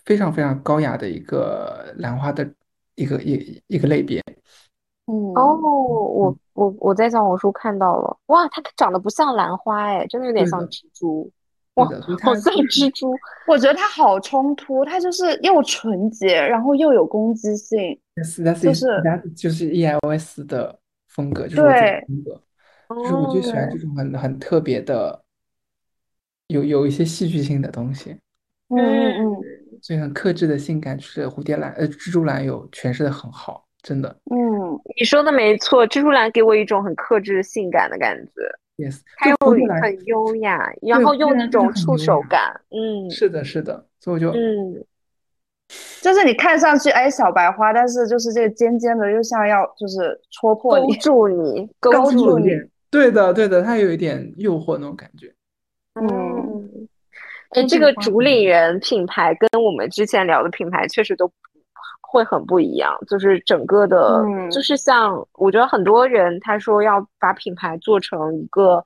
A: 非常非常高雅的一个兰花的。一个一一个类别，
C: 嗯
B: 哦，我我我在小红书看到了，哇，它长得不像兰花哎，真的有点像蜘蛛，哇，好像蜘蛛，
C: 我觉得它好冲突，它就是又纯洁，然后又有攻击性，就是
A: 就是 E L S 的风格，就是我的风格，就是我就喜欢这种很很特别的，有有一些戏剧性的东西，
C: 嗯嗯嗯。
A: 所以很克制的性感就是蝴蝶兰，呃，蜘蛛兰有诠释的很好，真的。
C: 嗯，
B: 你说的没错，蜘蛛兰给我一种很克制性感的感觉。
A: Yes，
B: 它又很优雅，然后又那种触手感。嗯，
A: 是的，是的，所以我就
B: 嗯，
C: 就是你看上去哎小白花，但是就是这个尖尖的又像要就是戳破
B: 你，勾住你，<laughs>
C: 勾住你。
A: 对的，对的，它有一点诱惑那种感觉。
C: 嗯。
B: 哎，这个主理人品牌跟我们之前聊的品牌确实都会很不一样，就是整个的，就是像我觉得很多人他说要把品牌做成一个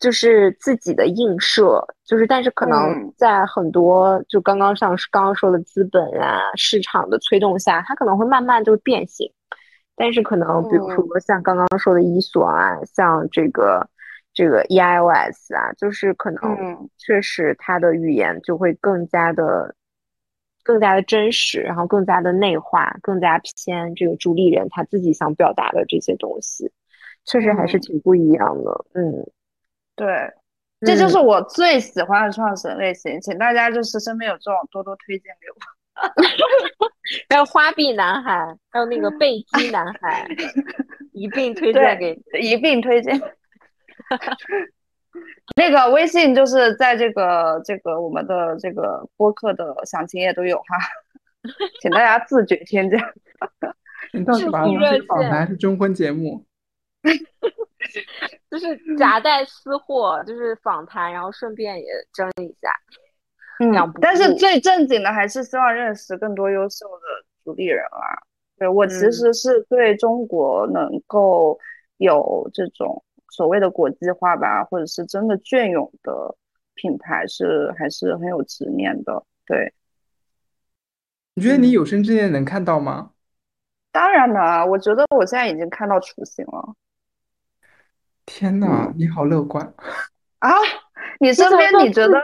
B: 就是自己的映射，就是但是可能在很多就刚刚像刚刚说的资本啊市场的推动下，它可能会慢慢就变形，但是可能比如说像刚刚说的伊索啊，像这个。这个 E I O S 啊，就是可能确实它的语言就会更加的、更加的真实，然后更加的内化，更加偏这个主理人他自己想表达的这些东西，确实还是挺不一样的。嗯，
C: 对，这就是我最喜欢的创始人类型，请大家就是身边有这种多多推荐给我。<laughs>
B: 还有花臂男孩，还有那个 <laughs> 背肌男孩，一并推荐给，
C: 一并推荐。那个微信就是在这个这个我们的这个播客的详情页都有哈，请大家自觉添加。<laughs>
A: 你到底把它当成访谈还是征婚节目？<laughs>
B: 就是夹带私货，就是访谈，然后顺便也争一下。
C: 嗯，但是最正经的还是希望认识更多优秀的主理人啊。对我其实是对中国能够有这种所谓的国际化吧，或者是真的隽永的品牌是还是很有执念的。对，
A: 你觉得你有生之年能看到吗？
C: 当然能，我觉得我现在已经看到雏形了。
A: 天哪，你好乐观
C: 啊！你身边你觉得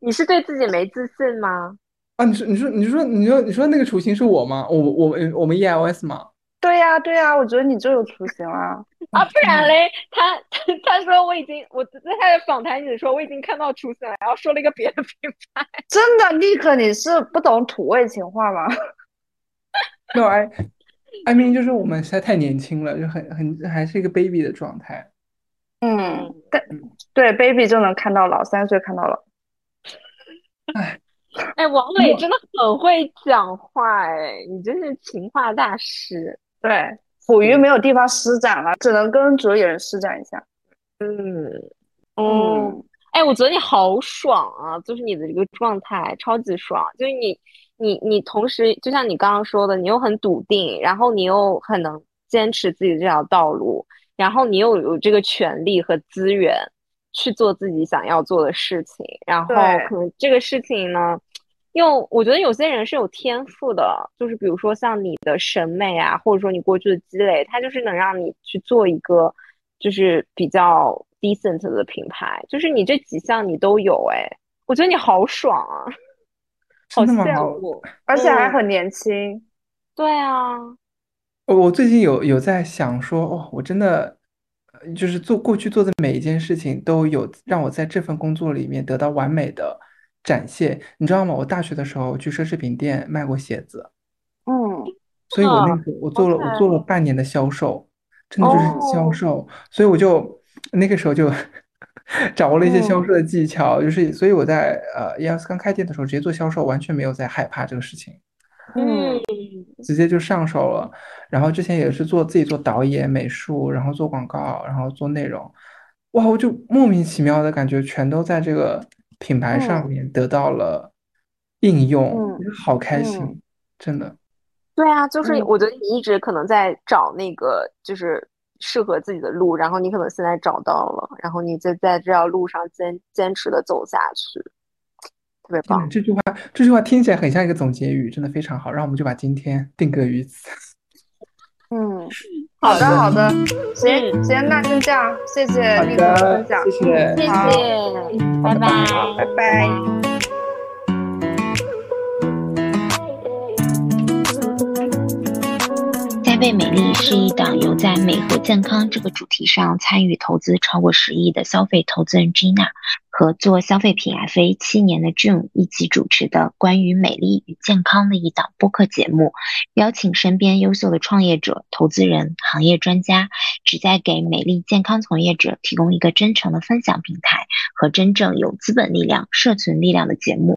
B: 你是对自己没自信吗？
A: 啊，你说你说你说你说你说那个雏形是我吗？我我我们 E L S 吗？
C: 对呀对呀，我觉得你就有雏形了
B: 啊！不然嘞，他他他说我已经我在他的访谈里说我已经看到雏形了，然后说了一个别的品牌。<laughs>
C: 真的，立刻你是不懂土味情话吗？
A: 没有哎，艾明就是我们实在太年轻了，就很很还是一个 baby 的状态。
C: 嗯，但对 baby 就能看到老，三岁看到老。
A: 哎，
B: 哎，王磊真的很会讲话，哎，你真是情话大师。
C: 对，捕鱼没有地方施展了，只能跟主理人施展一下。
B: 嗯，哦，哎，我觉得你好爽啊，就是你的这个状态超级爽，就是你，你，你同时就像你刚刚说的，你又很笃定，然后你又很能坚持自己这条道路。然后你又有这个权利和资源去做自己想要做的事情，然后可能这个事情呢，又我觉得有些人是有天赋的，就是比如说像你的审美啊，或者说你过去的积累，它就是能让你去做一个就是比较 decent 的品牌，就是你这几项你都有，哎，我觉得你好爽啊，好羡慕，
C: 而且还很年轻，
B: 对啊。
A: 我最近有有在想说，哦，我真的就是做过去做的每一件事情，都有让我在这份工作里面得到完美的展现，你知道吗？我大学的时候去奢侈品店卖过鞋子，
C: 嗯，
A: 所以我那个我做了我做了半年的销售，真的就是销售，所以我就那个时候就 <laughs> 掌握了一些销售的技巧，就是所以我在呃 ES 刚开店的时候直接做销售，完全没有在害怕这个事情。
B: 嗯，
A: 直接就上手了。然后之前也是做自己做导演、美术，然后做广告，然后做内容。哇，我就莫名其妙的感觉全都在这个品牌上面得到了应用，好开心，真的。
B: 对啊，就是我觉得你一直可能在找那个就是适合自己的路，然后你可能现在找到了，然后你就在这条路上坚坚持的走下去。特别棒！
A: 这句话，这句话听起来很像一个总结语，真的非常好。让我们就把今天定格于此。
C: 嗯，好的，好的，行行，那就这样，谢谢丽的分享，
A: 谢谢，
B: 谢谢，拜拜，
C: 拜拜。
E: 栽倍美丽是一档由在美和健康这个主题上参与投资超过十亿的消费投资人 Gina 和做消费品 FA 七年的 June 一起主持的关于美丽与健康的一档播客节目，邀请身边优秀的创业者、投资人、行业专家，旨在给美丽健康从业者提供一个真诚的分享平台和真正有资本力量、社群力量的节目。